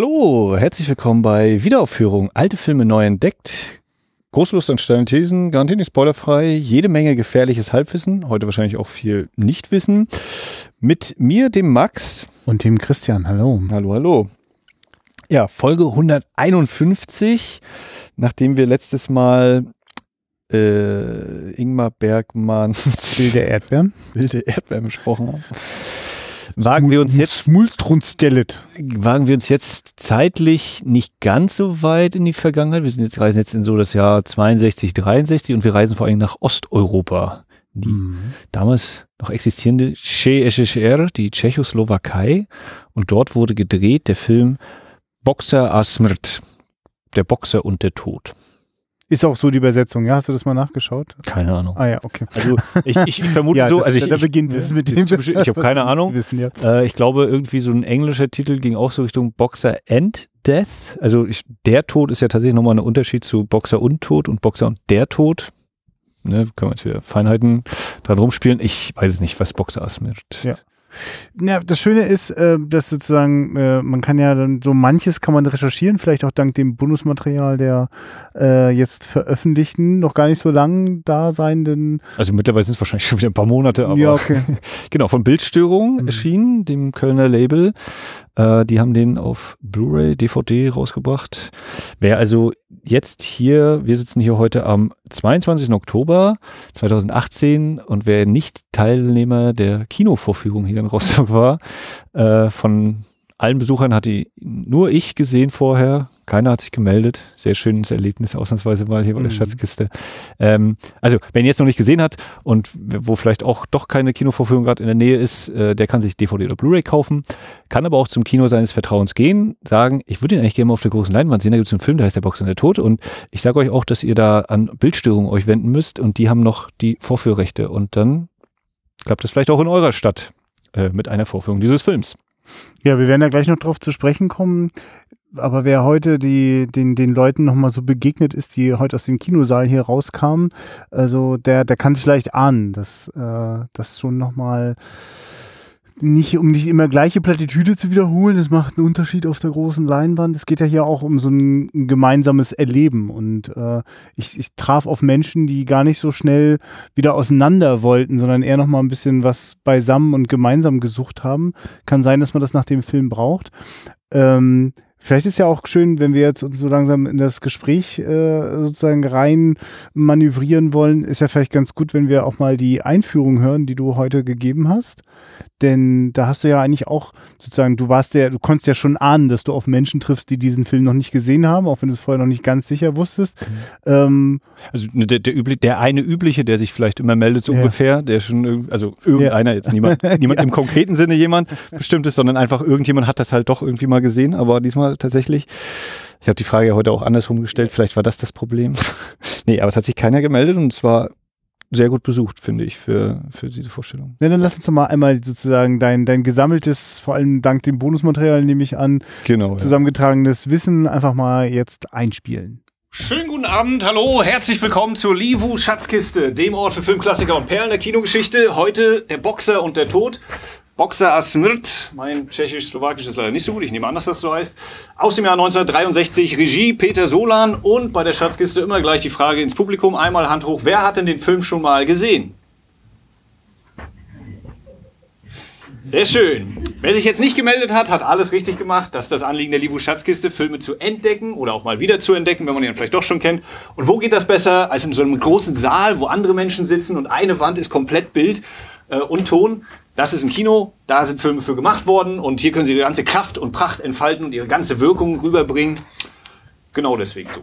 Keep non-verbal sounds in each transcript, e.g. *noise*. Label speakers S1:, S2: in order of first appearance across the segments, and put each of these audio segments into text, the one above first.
S1: Hallo, herzlich willkommen bei Wiederaufführung Alte Filme neu entdeckt. Großlust an steile Thesen, garantiert nicht spoilerfrei, jede Menge gefährliches Halbwissen, heute wahrscheinlich auch viel Nichtwissen. Mit mir, dem Max.
S2: Und dem Christian, hallo.
S1: Hallo, hallo. Ja, Folge 151, nachdem wir letztes Mal äh, Ingmar Bergmanns
S2: Wilde Erdbeeren.
S1: Wilde Erdbeeren besprochen haben wagen wir uns jetzt wagen wir uns jetzt zeitlich nicht ganz so weit in die Vergangenheit. Wir sind jetzt reisen jetzt in so das Jahr 62, 63 und wir reisen vor allem nach Osteuropa. Die mhm. damals noch existierende CSSR, die Tschechoslowakei. Und dort wurde gedreht der Film Boxer a Smrt, der Boxer und der Tod.
S2: Ist auch so die Übersetzung, ja? Hast du das mal nachgeschaut?
S1: Keine Ahnung.
S2: Ah ja, okay.
S1: Also ich, ich, ich vermute ja, so, also ich,
S2: da beginnt es mit
S1: dem. Ich habe keine *laughs* Ahnung.
S2: Wissen, ja.
S1: äh, ich glaube, irgendwie so ein englischer Titel ging auch so Richtung Boxer and Death. Also ich, der Tod ist ja tatsächlich nochmal ein Unterschied zu Boxer und Tod und Boxer und der Tod. Ne, können wir jetzt wieder Feinheiten dran rumspielen. Ich weiß es nicht, was Boxer ausmacht.
S2: Ja. Ja, das Schöne ist, äh, dass sozusagen, äh, man kann ja dann so manches kann man recherchieren, vielleicht auch dank dem Bonusmaterial der äh, jetzt veröffentlichten, noch gar nicht so lang da seienden.
S1: Also mittlerweile sind es wahrscheinlich schon wieder ein paar Monate, aber
S2: ja, okay. *laughs*
S1: genau, von Bildstörung mhm. erschienen, dem Kölner Label. Äh, die haben den auf Blu-ray, DVD rausgebracht. Wer also jetzt hier, wir sitzen hier heute am 22. Oktober 2018 und wer nicht Teilnehmer der Kinovorführung hier in Rostock war, äh, von allen Besuchern hat die nur ich gesehen vorher. Keiner hat sich gemeldet. Sehr schönes Erlebnis, ausnahmsweise mal hier bei der mhm. Schatzkiste. Ähm, also, wer ihn jetzt noch nicht gesehen hat und wo vielleicht auch doch keine Kinovorführung gerade in der Nähe ist, äh, der kann sich DVD oder Blu-ray kaufen, kann aber auch zum Kino seines Vertrauens gehen, sagen, ich würde ihn eigentlich gerne mal auf der großen Leinwand sehen. Da gibt es einen Film, der heißt Der Boxer der Tod. Und ich sage euch auch, dass ihr da an Bildstörungen euch wenden müsst und die haben noch die Vorführrechte. Und dann klappt es vielleicht auch in eurer Stadt äh, mit einer Vorführung dieses Films.
S2: Ja, wir werden da gleich noch drauf zu sprechen kommen. Aber wer heute die, den, den Leuten nochmal so begegnet ist, die heute aus dem Kinosaal hier rauskamen, also der, der kann vielleicht ahnen, dass äh, das schon nochmal nicht, um nicht immer gleiche Plattitüde zu wiederholen, es macht einen Unterschied auf der großen Leinwand. Es geht ja hier auch um so ein, ein gemeinsames Erleben. Und äh, ich, ich traf auf Menschen, die gar nicht so schnell wieder auseinander wollten, sondern eher noch mal ein bisschen was beisammen und gemeinsam gesucht haben. Kann sein, dass man das nach dem Film braucht. Ähm, Vielleicht ist ja auch schön, wenn wir jetzt uns so langsam in das Gespräch äh, sozusagen rein manövrieren wollen, ist ja vielleicht ganz gut, wenn wir auch mal die Einführung hören, die du heute gegeben hast. Denn da hast du ja eigentlich auch sozusagen, du warst der, du konntest ja schon ahnen, dass du auf Menschen triffst, die diesen Film noch nicht gesehen haben, auch wenn du es vorher noch nicht ganz sicher wusstest.
S1: Mhm. Ähm, also ne, der, der, der eine übliche, der sich vielleicht immer meldet, so ja. ungefähr, der schon, also irgendeiner, ja. jetzt niemand, *laughs* niemand ja. im konkreten Sinne jemand bestimmtes, sondern einfach irgendjemand hat das halt doch irgendwie mal gesehen, aber diesmal tatsächlich. Ich habe die Frage ja heute auch andersrum gestellt, vielleicht war das das Problem. *laughs* nee, aber es hat sich keiner gemeldet und es war sehr gut besucht, finde ich, für, für diese Vorstellung.
S2: Ja, dann lass uns doch mal einmal sozusagen dein, dein gesammeltes, vor allem dank dem Bonusmaterial, nehme ich an,
S1: genau,
S2: zusammengetragenes ja. Wissen einfach mal jetzt einspielen.
S3: Schönen guten Abend, hallo, herzlich willkommen zur Livu Schatzkiste, dem Ort für Filmklassiker und Perlen der Kinogeschichte. Heute der Boxer und der Tod. Boxer Asmrt, mein tschechisch-slowakisch ist leider nicht so gut, ich nehme an, dass das so heißt, aus dem Jahr 1963, Regie Peter Solan und bei der Schatzkiste immer gleich die Frage ins Publikum, einmal Hand hoch, wer hat denn den Film schon mal gesehen? Sehr schön. Wer sich jetzt nicht gemeldet hat, hat alles richtig gemacht. Das ist das Anliegen der Libu Schatzkiste, Filme zu entdecken oder auch mal wieder zu entdecken, wenn man ihn vielleicht doch schon kennt. Und wo geht das besser als in so einem großen Saal, wo andere Menschen sitzen und eine Wand ist komplett Bild äh, und Ton? Das ist ein Kino, da sind Filme für gemacht worden und hier können sie ihre ganze Kraft und Pracht entfalten und ihre ganze Wirkung rüberbringen. Genau deswegen so.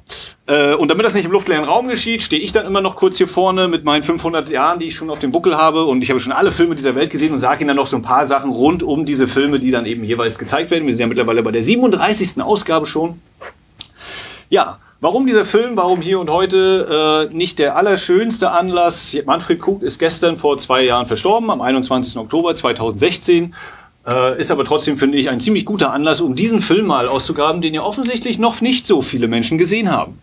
S3: Äh, und damit das nicht im luftleeren Raum geschieht, stehe ich dann immer noch kurz hier vorne mit meinen 500 Jahren, die ich schon auf dem Buckel habe. Und ich habe schon alle Filme dieser Welt gesehen und sage Ihnen dann noch so ein paar Sachen rund um diese Filme, die dann eben jeweils gezeigt werden. Wir sind ja mittlerweile bei der 37. Ausgabe schon. Ja, Warum dieser Film, warum hier und heute äh, nicht der allerschönste Anlass? Manfred Krug ist gestern vor zwei Jahren verstorben, am 21. Oktober 2016. Äh, ist aber trotzdem, finde ich, ein ziemlich guter Anlass, um diesen Film mal auszugraben, den ja offensichtlich noch nicht so viele Menschen gesehen haben.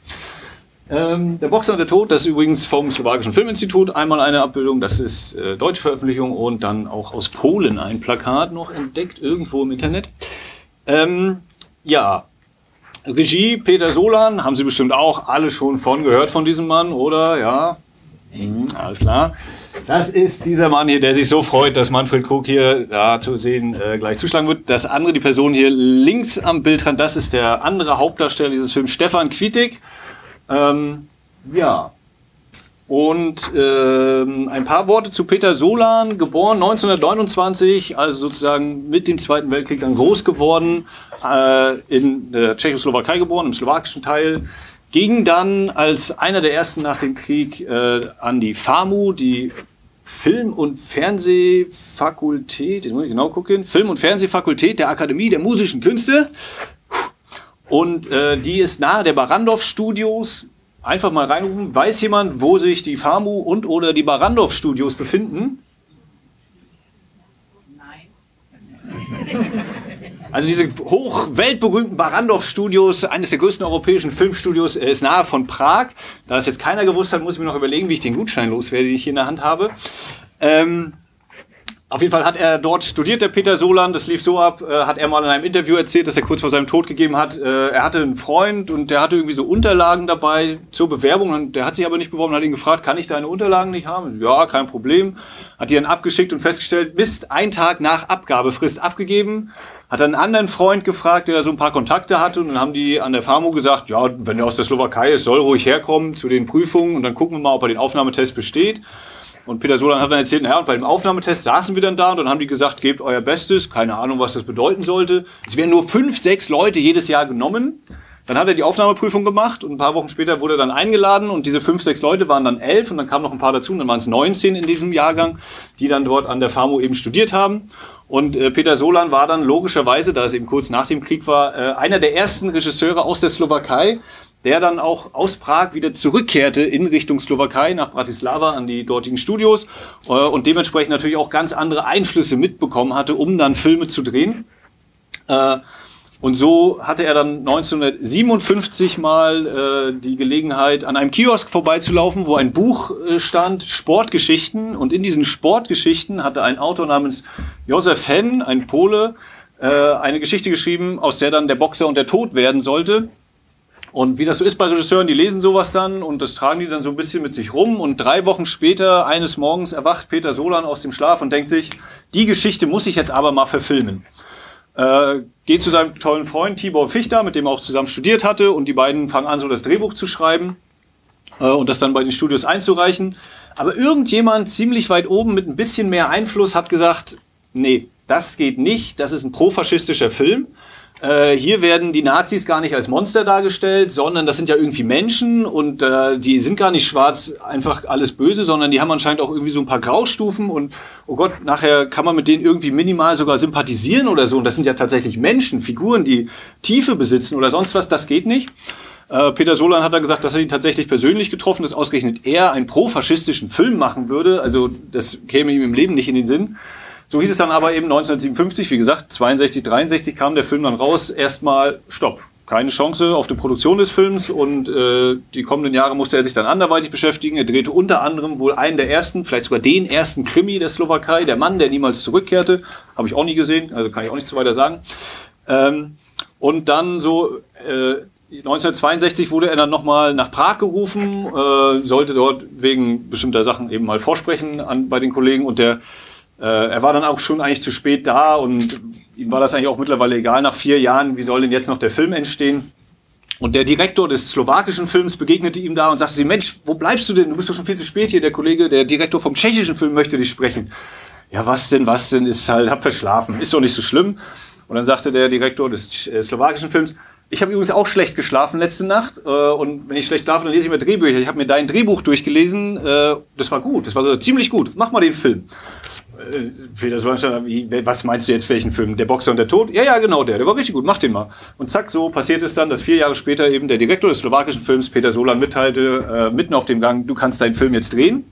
S3: Ähm, der Boxer und der Tod, das ist übrigens vom Slowakischen Filminstitut einmal eine Abbildung, das ist äh, deutsche Veröffentlichung und dann auch aus Polen ein Plakat noch entdeckt, irgendwo im Internet. Ähm,
S1: ja, Regie Peter Solan, haben Sie bestimmt auch alle schon von gehört von diesem Mann, oder? Ja, mhm, alles klar. Das ist dieser Mann hier, der sich so freut, dass Manfred Krug hier da zu sehen äh, gleich zuschlagen wird. Das andere, die Person hier links am Bildrand, das ist der andere Hauptdarsteller dieses Films, Stefan Quietig. Ähm, ja, und ähm, ein paar Worte zu Peter Solan, geboren 1929, also sozusagen mit dem Zweiten Weltkrieg dann groß geworden, äh, in der Tschechoslowakei geboren, im slowakischen Teil, ging dann als einer der ersten nach dem Krieg äh, an die FAMU, die Film- und Fernsehfakultät, jetzt muss ich genau gucken, Film- und Fernsehfakultät der Akademie der Musischen Künste. Und äh, die ist nahe der Barandov Studios Einfach mal reinrufen. Weiß jemand, wo sich die FAMU und oder die Barandov Studios befinden? Nein. Also diese hoch weltberühmten Barandov Studios, eines der größten europäischen Filmstudios, äh, ist nahe von Prag. Da es jetzt keiner gewusst hat, muss ich mir noch überlegen, wie ich den Gutschein loswerde, den ich hier in der Hand habe. Ähm, auf jeden Fall hat er dort studiert, der Peter Solan. Das lief so ab, äh, hat er mal in einem Interview erzählt, dass er kurz vor seinem Tod gegeben hat. Äh, er hatte einen Freund und der hatte irgendwie so Unterlagen dabei zur Bewerbung. Und der hat sich aber nicht beworben und hat ihn gefragt, kann ich deine Unterlagen nicht haben? Ja, kein Problem. Hat die dann abgeschickt und festgestellt, bis ein Tag nach Abgabefrist abgegeben. Hat dann einen anderen Freund gefragt, der da so ein paar Kontakte hatte. Und dann haben die an der FAMU gesagt, ja, wenn er aus der Slowakei ist, soll ruhig herkommen zu den Prüfungen. Und dann gucken wir mal, ob er den Aufnahmetest besteht. Und Peter Solan hat dann erzählt, naja, und bei dem Aufnahmetest saßen wir dann da und dann haben die gesagt, gebt euer Bestes. Keine Ahnung, was das bedeuten sollte. Es werden nur fünf, sechs Leute jedes Jahr genommen. Dann hat er die Aufnahmeprüfung gemacht und ein paar Wochen später wurde er dann eingeladen und diese fünf, sechs Leute waren dann elf und dann kamen noch ein paar dazu und dann waren es 19 in diesem Jahrgang, die dann dort an der FAMU eben studiert haben. Und äh, Peter Solan war dann logischerweise, da es eben kurz nach dem Krieg war, äh, einer der ersten Regisseure aus der Slowakei, der dann auch aus Prag wieder zurückkehrte in Richtung Slowakei nach Bratislava an die dortigen Studios äh, und dementsprechend natürlich auch ganz andere Einflüsse mitbekommen hatte, um dann Filme zu drehen. Äh, und so hatte er dann 1957 mal äh, die Gelegenheit, an einem Kiosk vorbeizulaufen, wo ein Buch äh, stand, Sportgeschichten. Und in diesen Sportgeschichten hatte ein Autor namens Josef Henn, ein Pole, äh, eine Geschichte geschrieben, aus der dann der Boxer und der Tod werden sollte. Und wie das so ist bei Regisseuren, die lesen sowas dann und das tragen die dann so ein bisschen mit sich rum. Und drei Wochen später, eines Morgens, erwacht Peter Solan aus dem Schlaf und denkt sich, die Geschichte muss ich jetzt aber mal verfilmen. Äh, geht zu seinem tollen Freund Tibor Fichter, mit dem er auch zusammen studiert hatte, und die beiden fangen an, so das Drehbuch zu schreiben äh, und das dann bei den Studios einzureichen. Aber irgendjemand ziemlich weit oben mit ein bisschen mehr Einfluss hat gesagt, nee, das geht nicht, das ist ein profaschistischer Film. Äh, hier werden die Nazis gar nicht als Monster dargestellt, sondern das sind ja irgendwie Menschen und äh, die sind gar nicht schwarz, einfach alles böse, sondern die haben anscheinend auch irgendwie so ein paar Graustufen und oh Gott, nachher kann man mit denen irgendwie minimal sogar sympathisieren oder so. Und das sind ja tatsächlich Menschen, Figuren, die Tiefe besitzen oder sonst was, das geht nicht. Äh, Peter Solan hat da gesagt, dass er ihn tatsächlich persönlich getroffen, dass ausgerechnet er einen profaschistischen Film machen würde. Also das käme ihm im Leben nicht in den Sinn. So hieß es dann aber eben 1957, wie gesagt, 62, 63 kam der Film dann raus. Erstmal Stopp. Keine Chance auf die Produktion des Films und äh, die kommenden Jahre musste er sich dann anderweitig beschäftigen. Er drehte unter anderem wohl einen der ersten, vielleicht sogar den ersten Krimi der Slowakei, der Mann, der niemals zurückkehrte. Habe ich auch nie gesehen, also kann ich auch nichts weiter sagen. Ähm, und dann so äh, 1962 wurde er dann nochmal nach Prag gerufen, äh, sollte dort wegen bestimmter Sachen eben mal vorsprechen an, bei den Kollegen und der äh, er war dann auch schon eigentlich zu spät da und ihm war das eigentlich auch mittlerweile egal nach vier Jahren, wie soll denn jetzt noch der Film entstehen? Und der Direktor des slowakischen Films begegnete ihm da und sagte sie, Mensch, wo bleibst du denn? Du bist doch schon viel zu spät hier. Der Kollege, der Direktor vom tschechischen Film möchte dich sprechen. Ja, was denn, was denn? Ist halt, hab verschlafen. Ist doch nicht so schlimm. Und dann sagte der Direktor des äh, slowakischen Films, ich habe übrigens auch schlecht geschlafen letzte Nacht. Äh, und wenn ich schlecht schlafe, dann lese ich mir Drehbücher. Ich habe mir dein Drehbuch durchgelesen. Äh, das war gut. Das war ziemlich gut. Mach mal den Film. Peter Solanstein, was meinst du jetzt, welchen Film? Der Boxer und der Tod? Ja, ja, genau der. Der war richtig gut, mach den mal. Und zack, so passiert es dann, dass vier Jahre später eben der Direktor des slowakischen Films, Peter Solan, mitteilte, äh, mitten auf dem Gang, du kannst deinen Film jetzt drehen.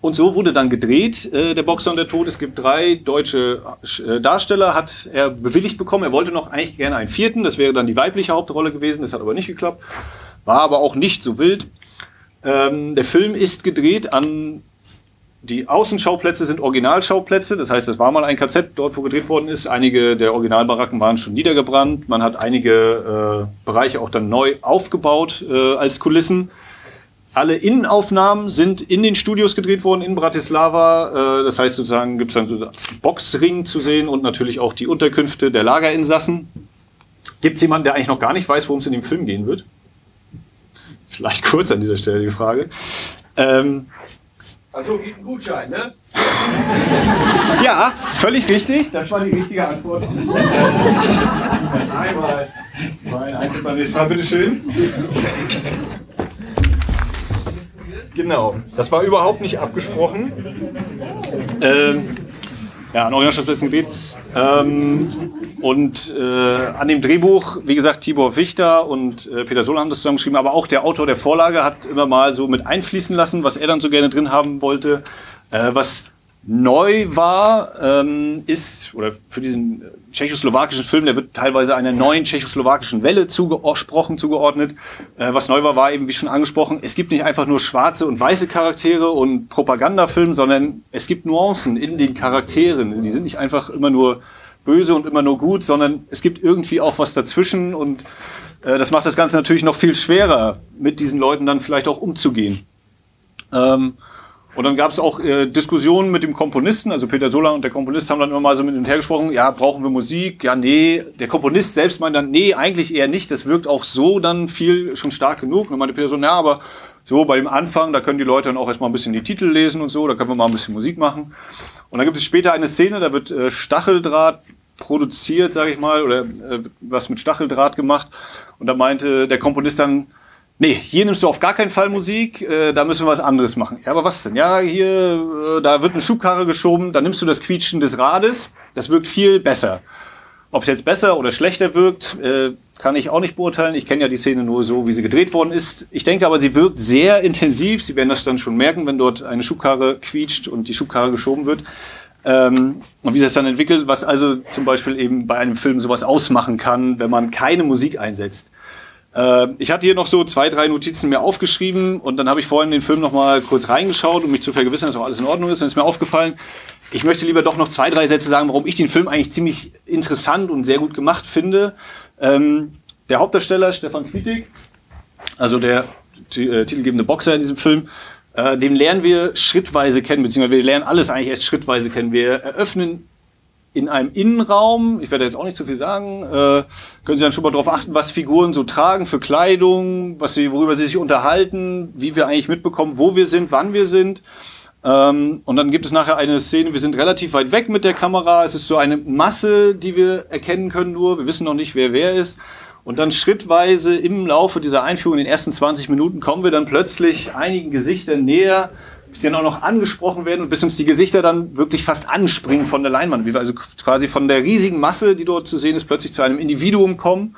S1: Und so wurde dann gedreht, äh, der Boxer und der Tod. Es gibt drei deutsche äh, Darsteller, hat er bewilligt bekommen. Er wollte noch eigentlich gerne einen vierten, das wäre dann die weibliche Hauptrolle gewesen, das hat aber nicht geklappt. War aber auch nicht so wild. Ähm, der Film ist gedreht an die Außenschauplätze sind Originalschauplätze, das heißt, es war mal ein KZ dort, wo gedreht worden ist. Einige der Originalbaracken waren schon niedergebrannt. Man hat einige äh, Bereiche auch dann neu aufgebaut äh, als Kulissen. Alle Innenaufnahmen sind in den Studios gedreht worden in Bratislava. Äh, das heißt sozusagen gibt es dann so Boxring zu sehen und natürlich auch die Unterkünfte der Lagerinsassen. Gibt es jemanden, der eigentlich noch gar nicht weiß, worum es in dem Film gehen wird? Vielleicht kurz an dieser Stelle die Frage. Ähm,
S4: also gibt einen Gutschein, ne? *laughs*
S1: ja, völlig richtig. Das war die richtige Antwort. Einmal. Mein Eintritt nächstes Mal, bitteschön. Genau, das war überhaupt nicht abgesprochen. Ähm, ja, an Originalschaftsplätzen Gebiet. Ähm, und äh, an dem Drehbuch, wie gesagt, Tibor Wichter und äh, Peter Sohl haben das zusammengeschrieben, aber auch der Autor der Vorlage hat immer mal so mit einfließen lassen, was er dann so gerne drin haben wollte. Äh, was neu war, ähm, ist, oder für diesen tschechoslowakischen Film, der wird teilweise einer neuen tschechoslowakischen Welle zugesprochen, zugeordnet. Äh, was neu war, war eben, wie schon angesprochen, es gibt nicht einfach nur schwarze und weiße Charaktere und Propagandafilm, sondern es gibt Nuancen in den Charakteren. Die sind nicht einfach immer nur böse und immer nur gut, sondern es gibt irgendwie auch was dazwischen und äh, das macht das Ganze natürlich noch viel schwerer, mit diesen Leuten dann vielleicht auch umzugehen. Ähm, und dann gab es auch äh, Diskussionen mit dem Komponisten, also Peter Sola und der Komponist haben dann immer mal so mit und her gesprochen, ja, brauchen wir Musik? Ja, nee. Der Komponist selbst meint dann, nee, eigentlich eher nicht. Das wirkt auch so dann viel schon stark genug. Und dann meinte Peter so, ja, aber so bei dem Anfang, da können die Leute dann auch erstmal ein bisschen die Titel lesen und so, da können wir mal ein bisschen Musik machen. Und dann gibt es später eine Szene, da wird äh, Stacheldraht produziert, sage ich mal, oder äh, was mit Stacheldraht gemacht. Und da meinte der Komponist dann, nee, hier nimmst du auf gar keinen Fall Musik, äh, da müssen wir was anderes machen. Ja, aber was denn? Ja, hier, äh, da wird eine Schubkarre geschoben, da nimmst du das Quietschen des Rades, das wirkt viel besser. Ob es jetzt besser oder schlechter wirkt, äh, kann ich auch nicht beurteilen. Ich kenne ja die Szene nur so, wie sie gedreht worden ist. Ich denke aber, sie wirkt sehr intensiv. Sie werden das dann schon merken, wenn dort eine Schubkarre quietscht und die Schubkarre geschoben wird. Ähm, und wie sich das dann entwickelt, was also zum Beispiel eben bei einem Film sowas ausmachen kann, wenn man keine Musik einsetzt. Äh, ich hatte hier noch so zwei, drei Notizen mir aufgeschrieben und dann habe ich vorhin den Film noch mal kurz reingeschaut, um mich zu vergewissern, dass auch alles in Ordnung ist. Und ist mir aufgefallen, ich möchte lieber doch noch zwei, drei Sätze sagen, warum ich den Film eigentlich ziemlich interessant und sehr gut gemacht finde. Ähm, der Hauptdarsteller, Stefan Quietig, also der äh, titelgebende Boxer in diesem Film, äh, den lernen wir schrittweise kennen, beziehungsweise wir lernen alles eigentlich erst schrittweise kennen. Wir eröffnen in einem Innenraum, ich werde jetzt auch nicht zu viel sagen, äh, können Sie dann schon mal darauf achten, was Figuren so tragen für Kleidung, was sie, worüber sie sich unterhalten, wie wir eigentlich mitbekommen, wo wir sind, wann wir sind. Ähm, und dann gibt es nachher eine Szene, wir sind relativ weit weg mit der Kamera, es ist so eine Masse, die wir erkennen können nur, wir wissen noch nicht, wer wer ist. Und dann schrittweise im Laufe dieser Einführung, in den ersten 20 Minuten, kommen wir dann plötzlich einigen Gesichtern näher, bis dann auch noch angesprochen werden und bis uns die Gesichter dann wirklich fast anspringen von der Leinwand. Wie wir also quasi von der riesigen Masse, die dort zu sehen ist, plötzlich zu einem Individuum kommen,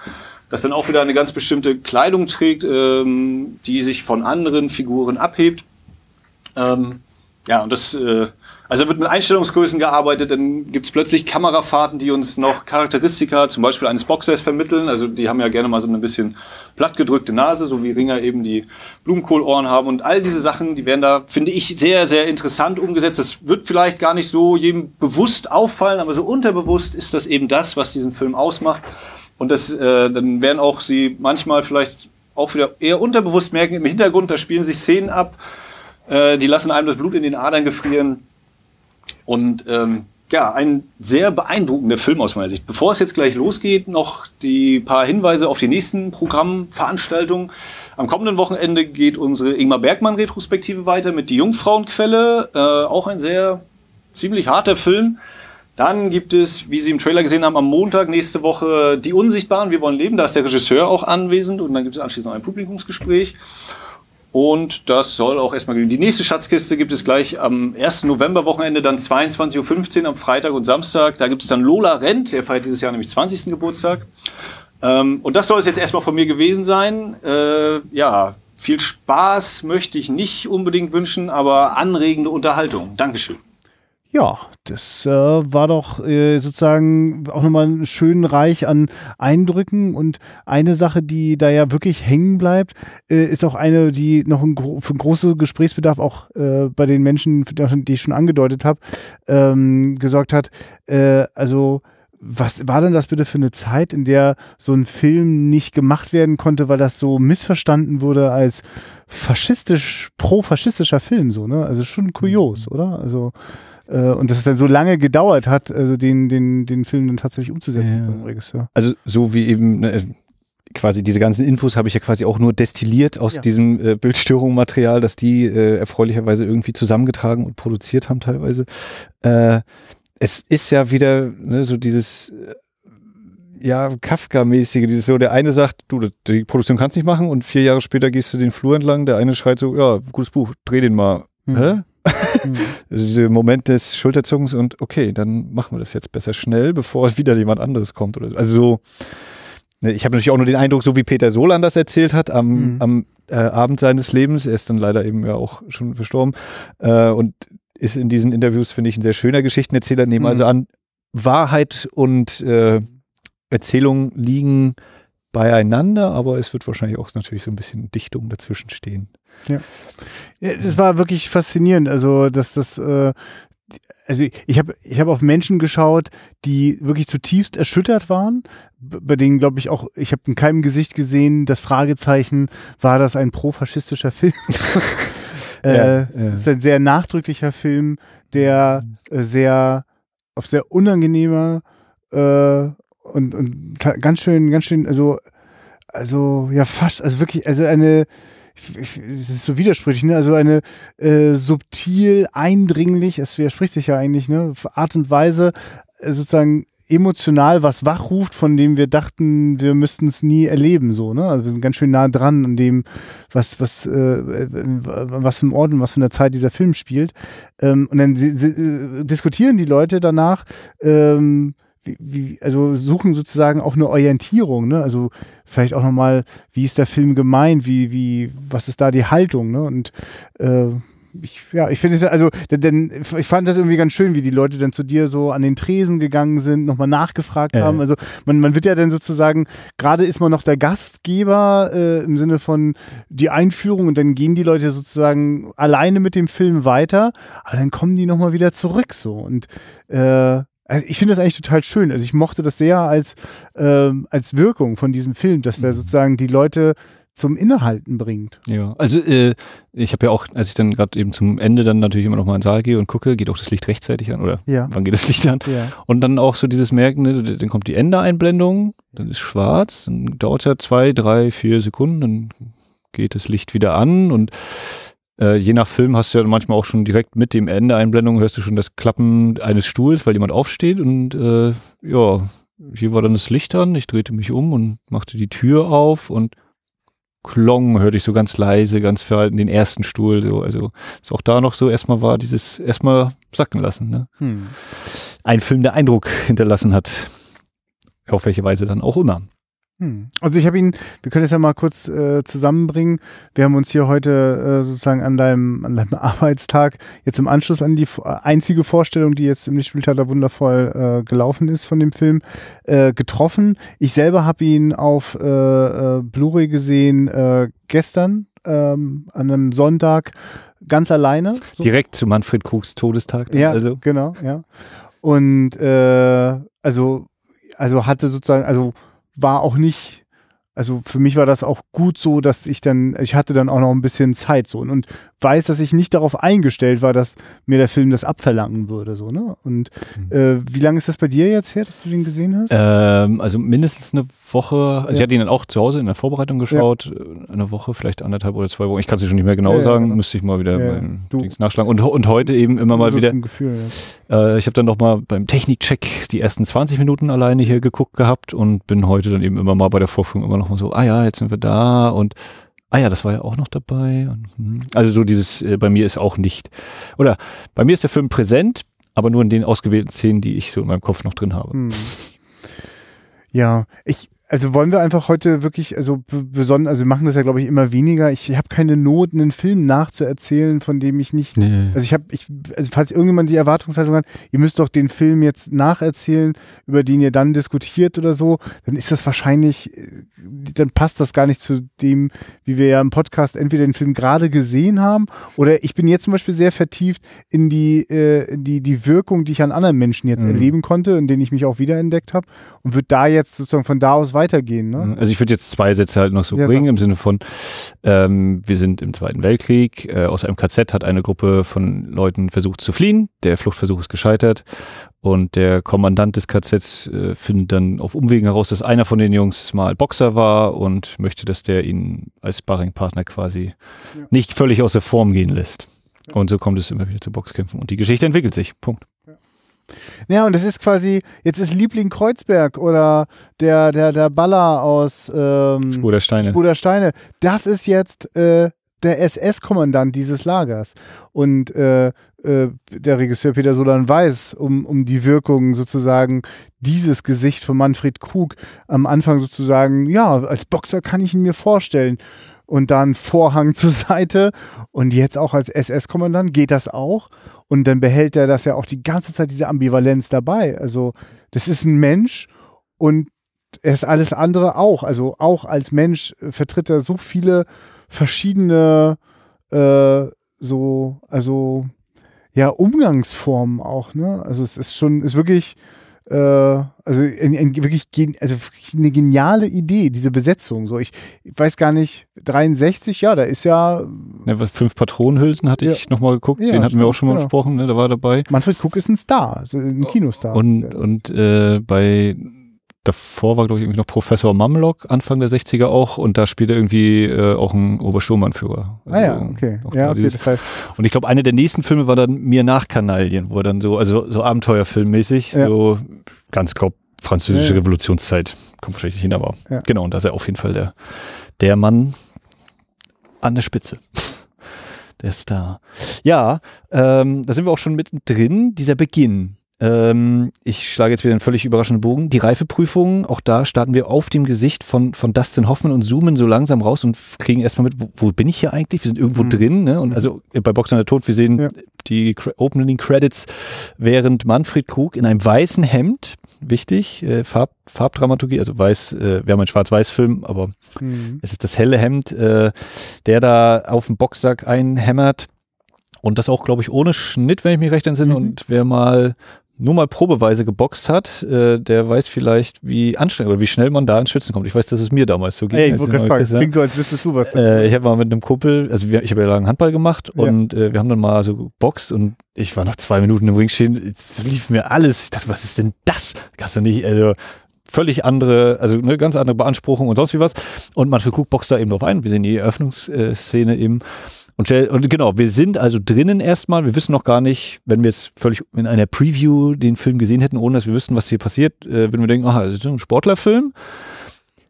S1: das dann auch wieder eine ganz bestimmte Kleidung trägt, ähm, die sich von anderen Figuren abhebt. Ähm, ja, und das äh, also wird mit Einstellungsgrößen gearbeitet, dann gibt es plötzlich Kamerafahrten, die uns noch Charakteristika, zum Beispiel eines Boxers vermitteln. Also die haben ja gerne mal so ein bisschen plattgedrückte Nase, so wie Ringer eben die Blumenkohlohren haben. Und all diese Sachen, die werden da, finde ich, sehr, sehr interessant umgesetzt. Das wird vielleicht gar nicht so jedem bewusst auffallen, aber so unterbewusst ist das eben das, was diesen Film ausmacht. Und das, äh, dann werden auch sie manchmal vielleicht auch wieder eher unterbewusst merken, im Hintergrund, da spielen sich Szenen ab, äh, die lassen einem das Blut in den Adern gefrieren und ähm, ja, ein sehr beeindruckender Film aus meiner Sicht. Bevor es jetzt gleich losgeht, noch die paar Hinweise auf die nächsten Programmveranstaltungen. Am kommenden Wochenende geht unsere Ingmar Bergmann-Retrospektive weiter mit Die Jungfrauenquelle. Äh, auch ein sehr ziemlich harter Film. Dann gibt es, wie Sie im Trailer gesehen haben, am Montag nächste Woche Die Unsichtbaren, Wir wollen leben. Da ist der Regisseur auch anwesend und dann gibt es anschließend noch ein Publikumsgespräch. Und das soll auch erstmal gelingen. Die nächste Schatzkiste gibt es gleich am 1. November-Wochenende, dann 22.15 Uhr am Freitag und Samstag. Da gibt es dann Lola Rent, der feiert dieses Jahr nämlich 20. Geburtstag. Ähm, und das soll es jetzt erstmal von mir gewesen sein. Äh, ja, viel Spaß möchte ich nicht unbedingt wünschen, aber anregende Unterhaltung. Dankeschön.
S2: Ja, das äh, war doch äh, sozusagen auch nochmal schön reich an Eindrücken und eine Sache, die da ja wirklich hängen bleibt, äh, ist auch eine, die noch ein gro für große Gesprächsbedarf auch äh, bei den Menschen, die ich schon angedeutet habe, ähm, gesorgt hat. Äh, also was war denn das bitte für eine Zeit, in der so ein Film nicht gemacht werden konnte, weil das so missverstanden wurde als faschistisch, pro-faschistischer Film, so, ne? Also schon kurios,
S1: Mhm.
S2: oder? Also, und dass es dann so lange gedauert hat, also den, den, den Film dann tatsächlich umzusetzen
S1: Ja.
S2: vom Regisseur.
S1: Also so wie eben ne, quasi diese ganzen Infos habe ich ja quasi auch nur destilliert aus
S2: Ja.
S1: diesem äh, Bildstörungsmaterial, das die äh, erfreulicherweise irgendwie zusammengetragen und produziert haben teilweise. Äh, es ist ja wieder ne, so dieses äh, ja, Kafka-mäßige, dieses so, der eine sagt, du, die Produktion kannst nicht machen und vier Jahre später gehst du den Flur entlang, der eine schreit so, ja, gutes Buch, dreh den mal.
S2: Mhm.
S1: Hä?
S2: Mhm. *laughs*
S1: Also dieser Moment des Schulterzuckens und okay, dann machen wir das jetzt besser schnell, bevor *laughs* wieder jemand anderes kommt. Oder so. Also so, ne, ich habe natürlich auch nur den Eindruck, so wie Peter Solan das erzählt hat am,
S2: Mhm.
S1: am äh, Abend seines Lebens, er ist dann leider eben ja auch schon verstorben äh, und ist in diesen Interviews, finde ich, ein sehr schöner Geschichtenerzähler, nehmen
S2: Mhm.
S1: also an, Wahrheit und äh, Erzählung liegen beieinander, aber es wird wahrscheinlich auch natürlich so ein bisschen Dichtung dazwischen stehen.
S2: Ja, das war wirklich faszinierend. Also, dass das, äh, also ich habe ich hab auf Menschen geschaut, die wirklich zutiefst erschüttert waren, bei denen glaube ich auch, ich habe in keinem Gesicht gesehen, das Fragezeichen, war das ein profaschistischer Film? *laughs* äh,
S1: Ja, ja.
S2: Es ist ein sehr nachdrücklicher Film, der äh, sehr auf sehr unangenehmer äh, und, und ganz schön, ganz schön, also, also ja fast, also wirklich, also eine, es ist so widersprüchlich, ne? Also eine äh, subtil, eindringlich, es widerspricht sich ja eigentlich, ne? Art und Weise, äh, sozusagen emotional was wachruft, von dem wir dachten, wir müssten es nie erleben, so, ne? Also wir sind ganz schön nah dran an dem, was, was, äh, was für ein Ort und was für eine Zeit dieser Film spielt. Ähm, und dann äh, diskutieren die Leute danach, ähm, wie, wie, also suchen sozusagen auch eine Orientierung, ne? Also vielleicht auch nochmal, wie ist der Film gemeint, wie, wie, was ist da die Haltung, ne? Und äh, ich, ja, ich finde also, denn, ich fand das irgendwie ganz schön, wie die Leute dann zu dir so an den Tresen gegangen sind, nochmal nachgefragt
S1: Ja.
S2: haben. Also man, man wird ja dann sozusagen, gerade ist man noch der Gastgeber äh, im Sinne von die Einführung und dann gehen die Leute sozusagen alleine mit dem Film weiter, aber dann kommen die nochmal wieder zurück so und äh, also ich finde das eigentlich total schön. Also ich mochte das sehr als, ähm, als Wirkung von diesem Film, dass der sozusagen die Leute zum Innehalten bringt.
S1: Ja, also äh, ich habe ja auch, als ich dann gerade eben zum Ende dann natürlich immer noch mal in den Saal gehe und gucke, geht auch das Licht rechtzeitig an oder
S2: Ja.
S1: wann geht das Licht an?
S2: Ja.
S1: Und dann auch so dieses Merken, ne, dann kommt die Ende-Einblendung, dann ist schwarz, dann dauert ja zwei, drei, vier Sekunden, dann geht das Licht wieder an und äh, je nach Film hast du ja manchmal auch schon direkt mit dem Ende-Einblendung hörst du schon das Klappen eines Stuhls, weil jemand aufsteht und äh, ja, hier war dann das Licht an, ich drehte mich um und machte die Tür auf und Klong hörte ich so ganz leise, ganz verhalten den ersten Stuhl, so, also ist auch da noch so erstmal war dieses erstmal sacken lassen, ne?
S2: Hm.
S1: Ein Film, der Eindruck hinterlassen hat. Auf welche Weise dann auch immer.
S2: Hm. Also ich habe ihn, wir können es ja mal kurz äh, zusammenbringen. Wir haben uns hier heute äh, sozusagen an deinem, an deinem *laughs* Arbeitstag jetzt im Anschluss an die v- einzige Vorstellung, die jetzt im Lichtspieltheater wundervoll äh, gelaufen ist von dem Film, äh, getroffen. Ich selber habe ihn auf äh, äh, Blu-ray gesehen äh, gestern ähm, an einem Sonntag ganz alleine. So.
S1: Direkt zu Manfred Krugs Todestag.
S2: Ja,
S1: Also.
S2: genau, ja. Und äh, also, also hatte sozusagen, also war auch nicht, also für mich war das auch gut so, dass ich dann, ich hatte dann auch noch ein bisschen Zeit so. Und weiß, dass ich nicht darauf eingestellt war, dass mir der Film das abverlangen würde, so, ne? Und äh, wie lange ist das bei dir jetzt her, dass du den gesehen hast?
S1: Ähm, also mindestens eine Woche, also ich
S2: Ja.
S1: hatte ihn dann auch zu Hause in der Vorbereitung geschaut, äh, eine Woche, vielleicht anderthalb oder zwei Wochen, ich kann es dir schon nicht mehr genau
S2: Ja, ja,
S1: sagen,
S2: genau.
S1: müsste ich mal wieder
S2: Ja,
S1: Dings nachschlagen. Und, und heute eben immer mal wieder,
S2: ein Gefühl, ja.
S1: äh, ich habe dann noch mal beim Technikcheck die ersten 20 Minuten alleine hier geguckt gehabt und bin heute dann eben immer mal bei der Vorführung immer noch mal so, ah ja, jetzt sind wir da und ah ja, das war ja auch noch dabei. Hm. also so dieses, äh, bei mir ist auch nicht, oder bei mir ist der Film präsent, aber nur in den ausgewählten Szenen, die ich so in meinem Kopf noch drin habe.
S2: Hm. Ja, ich, also wollen wir einfach heute wirklich, also besonders, also wir machen das ja, glaube ich, immer weniger. Ich, habe keine Not, einen Film nachzuerzählen, von dem ich nicht.
S1: Nee.
S2: Also ich habe, ich, also falls irgendjemand die Erwartungshaltung hat, ihr müsst doch den Film jetzt nacherzählen, über den ihr dann diskutiert oder so, dann ist das wahrscheinlich, äh, dann passt das gar nicht zu dem, wie wir ja im Podcast entweder den Film gerade gesehen haben oder ich bin jetzt zum Beispiel sehr vertieft in die, äh, die, die Wirkung, die ich an anderen Menschen jetzt
S1: Mhm.
S2: erleben konnte, in denen ich mich auch wiederentdeckt habe und würde da jetzt sozusagen von da aus weitergehen. Ne?
S1: Also ich würde jetzt zwei Sätze halt noch so
S2: Ja,
S1: bringen
S2: sag.
S1: im Sinne von, ähm, wir sind im Zweiten Weltkrieg, äh, aus einem KZ hat eine Gruppe von Leuten versucht zu fliehen, der Fluchtversuch ist gescheitert und der Kommandant des KZs äh, findet dann auf Umwegen heraus, dass einer von den Jungs mal Boxer war und möchte, dass der ihn als Sparringpartner quasi
S2: Ja.
S1: nicht völlig aus der Form gehen lässt. Und so kommt es immer wieder zu Boxkämpfen und die Geschichte entwickelt sich. Punkt.
S2: Ja, und das ist quasi, jetzt ist Liebling Kreuzberg oder der, der, der Baller aus ähm,
S1: Spur der Steine.
S2: Spur der Steine. Das ist jetzt äh, der SS-Kommandant dieses Lagers. Und äh, äh, der Regisseur Peter Solan weiß um, um die Wirkung sozusagen dieses Gesicht von Manfred Krug am Anfang sozusagen, ja, als Boxer kann ich ihn mir vorstellen. Und dann Vorhang *laughs* zur Seite und jetzt auch als SS-Kommandant geht das auch. Und dann behält er das ja auch die ganze Zeit, diese Ambivalenz dabei. Also, das ist ein Mensch und er ist alles andere auch. Also, auch als Mensch äh, vertritt er so viele verschiedene, äh, so, also, ja, Umgangsformen auch, ne? Also, es ist schon, ist wirklich, äh, also, ein, ein wirklich, gen, also eine geniale Idee, diese Besetzung. So, ich, ich weiß gar nicht, 63, ja, da ist ja,
S1: Ja, was, fünf Patronenhülsen hatte
S2: Ja.
S1: ich nochmal geguckt,
S2: Ja,
S1: den hatten wir auch
S2: stimmt,
S1: schon mal
S2: genau.
S1: besprochen, ne? da war dabei.
S2: Manfred Cook ist ein Star, so ein Kinostar.
S1: Und, und äh, bei davor war, glaube ich, irgendwie noch Professor Mamlock, Anfang der 60er auch, und da spielt er irgendwie äh, auch ein Obersturmannführer.
S2: ah ja,
S1: Also,
S2: okay. Ja, okay,
S1: dieses-
S2: das heißt,
S1: Und ich glaube, einer der nächsten Filme war dann Mir nach Kanalien, wo er dann so, also so Abenteuerfilmmäßig,
S2: Ja.
S1: so ganz glaub französische
S2: ja.
S1: Revolutionszeit, kommt wahrscheinlich nicht hin, aber
S2: Ja.
S1: genau, und da ist er auf jeden Fall der, der Mann an der Spitze. *laughs* Der Star. Ja, ähm, da sind wir auch schon mittendrin, dieser Beginn. Ähm, ich schlage jetzt wieder einen völlig überraschenden Bogen. Die Reifeprüfung, auch da starten wir auf dem Gesicht von, von Dustin Hoffman und zoomen so langsam raus und kriegen erstmal mit, wo, wo bin ich hier eigentlich? Wir sind irgendwo
S2: Mhm.
S1: drin, ne? Und also äh, bei Boxer der Tod, wir sehen
S2: Ja.
S1: die Opening Credits, während Manfred Krug in einem weißen Hemd, wichtig, äh, Farb, Farbdramaturgie, also weiß, äh, wir haben einen Schwarz-Weiß-Film, aber
S2: hm.
S1: es ist das helle Hemd, äh, der da auf den Boxsack einhämmert. Und das auch, glaube ich, ohne Schnitt, wenn ich mich recht entsinne.
S2: Mhm.
S1: Und wer mal nur mal probeweise geboxt hat, äh, der weiß vielleicht, wie anstrengend oder wie schnell man da ins Schwitzen kommt. Ich weiß, dass es mir damals so ging.
S2: Ey, ich wollte gerade fragen, klingt so, als wüsstest du was.
S1: äh, ich habe mal mit einem Kumpel, also wir, ich habe ja lange Handball gemacht
S2: Ja.
S1: und äh, wir haben dann mal so geboxt und ich war nach zwei Minuten im Ring stehen, es lief mir alles. Ich dachte, was ist denn das? Kannst du nicht, also völlig andere, also eine ganz andere Beanspruchung und sonst wie was. Und Manfred Krug boxt da eben drauf ein. Wir sehen die Eröffnungsszene eben. Und, stell- und genau, wir sind also drinnen erstmal. Wir wissen noch gar nicht, wenn wir jetzt völlig in einer Preview den Film gesehen hätten, ohne dass wir wüssten, was hier passiert, äh, würden wir denken, aha, das ist ein Sportlerfilm.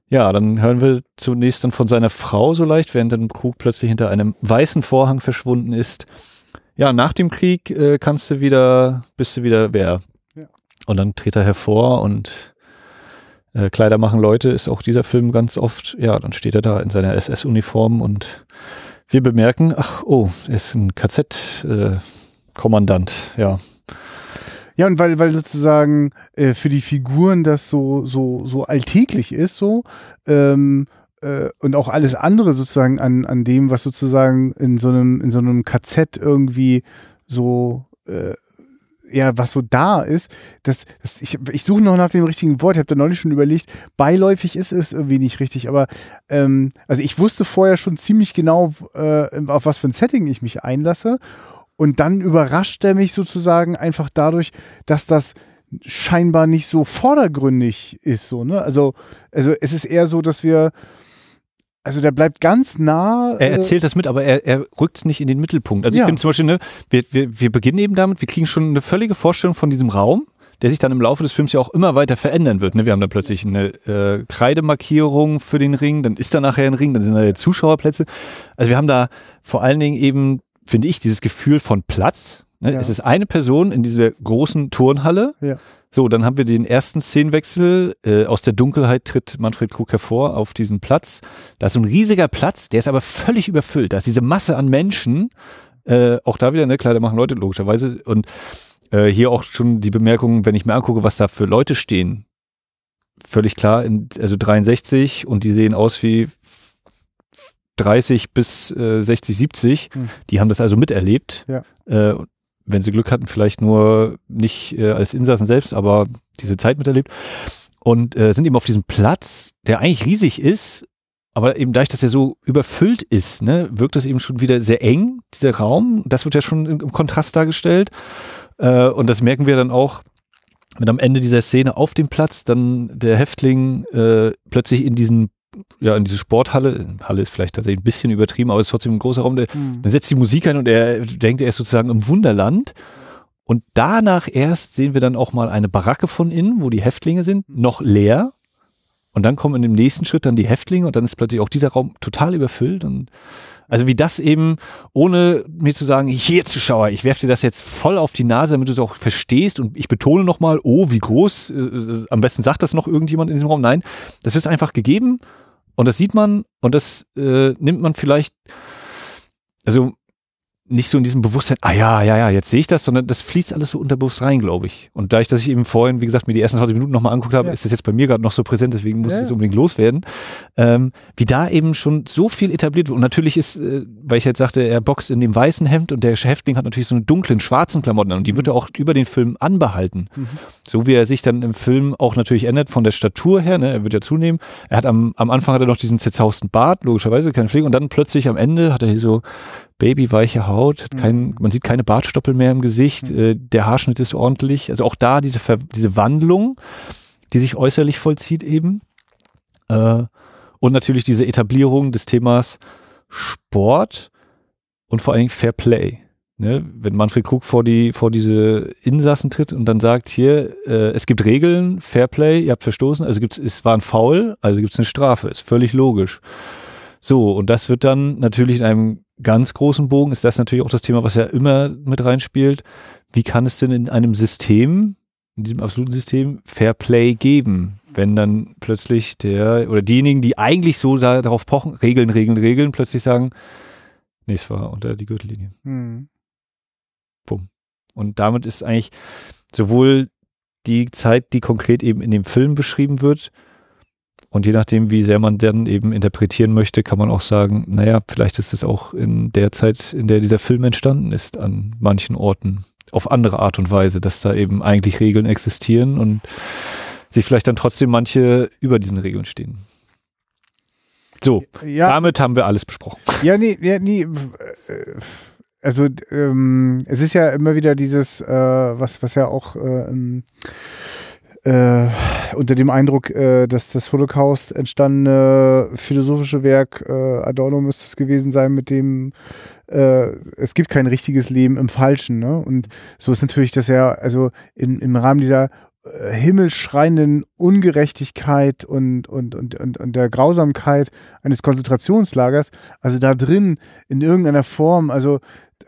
S1: Ja, dann hören wir zunächst dann von seiner Frau so leicht, während dann Krug plötzlich hinter einem weißen Vorhang verschwunden ist. Ja, nach dem Krieg äh, kannst du wieder, bist du wieder wer.
S2: Ja.
S1: Und dann tritt er hervor und äh, Kleider machen Leute ist auch dieser Film ganz oft, ja, dann steht er da in seiner SS-Uniform und wir bemerken, ach, oh, er ist ein KZ-Kommandant, ja.
S2: Ja, und weil, weil sozusagen äh, für die Figuren das so, so, so alltäglich ist, so, ähm, äh, und auch alles andere sozusagen an, an dem, was sozusagen in so einem, in so einem KZ irgendwie so, äh, ja, was so da ist, das, das ich, ich suche noch nach dem richtigen Wort, ich habe da neulich schon überlegt, beiläufig ist es irgendwie nicht richtig, aber ähm, also ich wusste vorher schon ziemlich genau, äh, auf was für ein Setting ich mich einlasse und dann überrascht er mich sozusagen einfach dadurch, dass das scheinbar nicht so vordergründig ist, so, ne? Also, also es ist eher so, dass wir, also der bleibt ganz nah.
S1: Er
S2: äh,
S1: erzählt das mit, aber er, er rückt es nicht in den Mittelpunkt. Also
S2: Ja.
S1: ich finde zum Beispiel, ne, wir, wir, wir beginnen eben damit, wir kriegen schon eine völlige Vorstellung von diesem Raum, der sich dann im Laufe des Films ja auch immer weiter verändern wird. Ne? Wir haben dann plötzlich eine äh, Kreidemarkierung für den Ring, dann ist da nachher ein Ring, dann sind da Zuschauerplätze. Also wir haben da vor allen Dingen eben, finde ich, dieses Gefühl von Platz. Ne?
S2: Ja.
S1: Es ist eine Person in dieser großen Turnhalle.
S2: Ja.
S1: So, dann haben wir den ersten Szenenwechsel. Äh, aus der Dunkelheit tritt Manfred Krug hervor auf diesen Platz. Da ist so ein riesiger Platz, der ist aber völlig überfüllt. Da ist diese Masse an Menschen. Äh, auch da wieder, ne, Kleider machen Leute logischerweise. Und äh, hier auch schon die Bemerkung, wenn ich mir angucke, was da für Leute stehen. Völlig klar, in, also 63 und die sehen aus wie 30 bis äh, 60, 70.
S2: Hm.
S1: Die haben das also miterlebt.
S2: Ja.
S1: Äh, wenn sie Glück hatten, vielleicht nur nicht äh, als Insassen selbst, aber diese Zeit miterlebt. Und äh, sind eben auf diesem Platz, der eigentlich riesig ist, aber eben dadurch, dass er so überfüllt ist, ne, wirkt das eben schon wieder sehr eng, dieser Raum. Das wird ja schon im, Kontrast dargestellt. Äh, und das merken wir dann auch, wenn am Ende dieser Szene auf dem Platz dann der Häftling äh, plötzlich in diesen ja, in diese Sporthalle, Halle ist vielleicht tatsächlich ein bisschen übertrieben, aber es ist trotzdem ein großer Raum, der,
S2: Hm.
S1: dann setzt die Musik ein und er denkt, er ist sozusagen im Wunderland. Und danach erst sehen wir dann auch mal eine Baracke von innen, wo die Häftlinge sind, noch leer. Und dann kommen in dem nächsten Schritt dann die Häftlinge und dann ist plötzlich auch dieser Raum total überfüllt. Und also wie das eben, ohne mir zu sagen, hier Zuschauer, ich werfe dir das jetzt voll auf die Nase, damit du es auch verstehst. Und ich betone nochmal, oh, wie groß, äh, am besten sagt das noch irgendjemand in diesem Raum. Nein, das ist einfach gegeben und das sieht man und das äh, nimmt man vielleicht, also nicht so in diesem Bewusstsein, ah ja, ja, ja, jetzt sehe ich das, sondern das fließt alles so unterbewusst rein, glaube ich. Und dadurch, dass ich eben vorhin, wie gesagt, mir die ersten 20 Minuten nochmal angeguckt habe,
S2: Ja.
S1: ist das jetzt bei mir gerade noch so präsent, deswegen muss
S2: Ja.
S1: ich es unbedingt loswerden. Ähm, wie da eben schon so viel etabliert wird. Und natürlich ist, äh, weil ich jetzt sagte, er boxt in dem weißen Hemd und der Häftling hat natürlich so eine dunklen, schwarzen Klamotten an und die wird er auch über den Film anbehalten. So wie er sich dann im Film auch natürlich ändert von der Statur her, ne? er wird ja zunehmen. Er hat am, am Anfang hat er noch diesen zerzausten Bart, logischerweise, keine Pflege. Und dann plötzlich am Ende hat er hier so babyweiche Haut, hat kein, man sieht keine Bartstoppel mehr im Gesicht, äh, der Haarschnitt ist ordentlich. Also auch da diese, Ver diese Wandlung, die sich äußerlich vollzieht eben. Äh, und natürlich diese Etablierung des Themas Sport und vor allen Dingen Fair Play. Ne? Wenn Manfred Krug vor, die, vor diese Insassen tritt und dann sagt, hier, äh, es gibt Regeln, Fair Play, ihr habt verstoßen, also gibt's, es war ein Foul, also gibt es eine Strafe, ist völlig logisch. So, und das wird dann natürlich in einem ganz großen Bogen, ist das natürlich auch das Thema, was ja immer mit reinspielt. Wie kann es denn in einem System, in diesem absoluten System, Fair Play geben, wenn dann plötzlich der oder diejenigen, die eigentlich so da- darauf pochen, Regeln, Regeln, Regeln, plötzlich sagen, nee, es war unter die Gürtellinie.
S2: Hm.
S1: Und damit ist eigentlich sowohl die Zeit, die konkret eben in dem Film beschrieben wird, und je nachdem, wie sehr man dann eben interpretieren möchte, kann man auch sagen, naja, vielleicht ist es auch in der Zeit, in der dieser Film entstanden ist, an manchen Orten auf andere Art und Weise, dass da eben eigentlich Regeln existieren und sich vielleicht dann trotzdem manche über diesen Regeln stehen. So,
S2: Ja,
S1: damit haben wir alles besprochen.
S2: Ja, nee, ja, nee. äh, Also ähm, es ist ja immer wieder dieses, äh, was, was ja auch äh, ähm, äh, unter dem Eindruck, äh, dass das Holocaust entstandene philosophische Werk äh, Adorno müsste es gewesen sein, mit dem äh, es gibt kein richtiges Leben im Falschen. Ne? Und so ist natürlich, dass er also in, im Rahmen dieser äh, himmelschreienden Ungerechtigkeit und, und, und, und, und der Grausamkeit eines Konzentrationslagers, also da drin in irgendeiner Form, also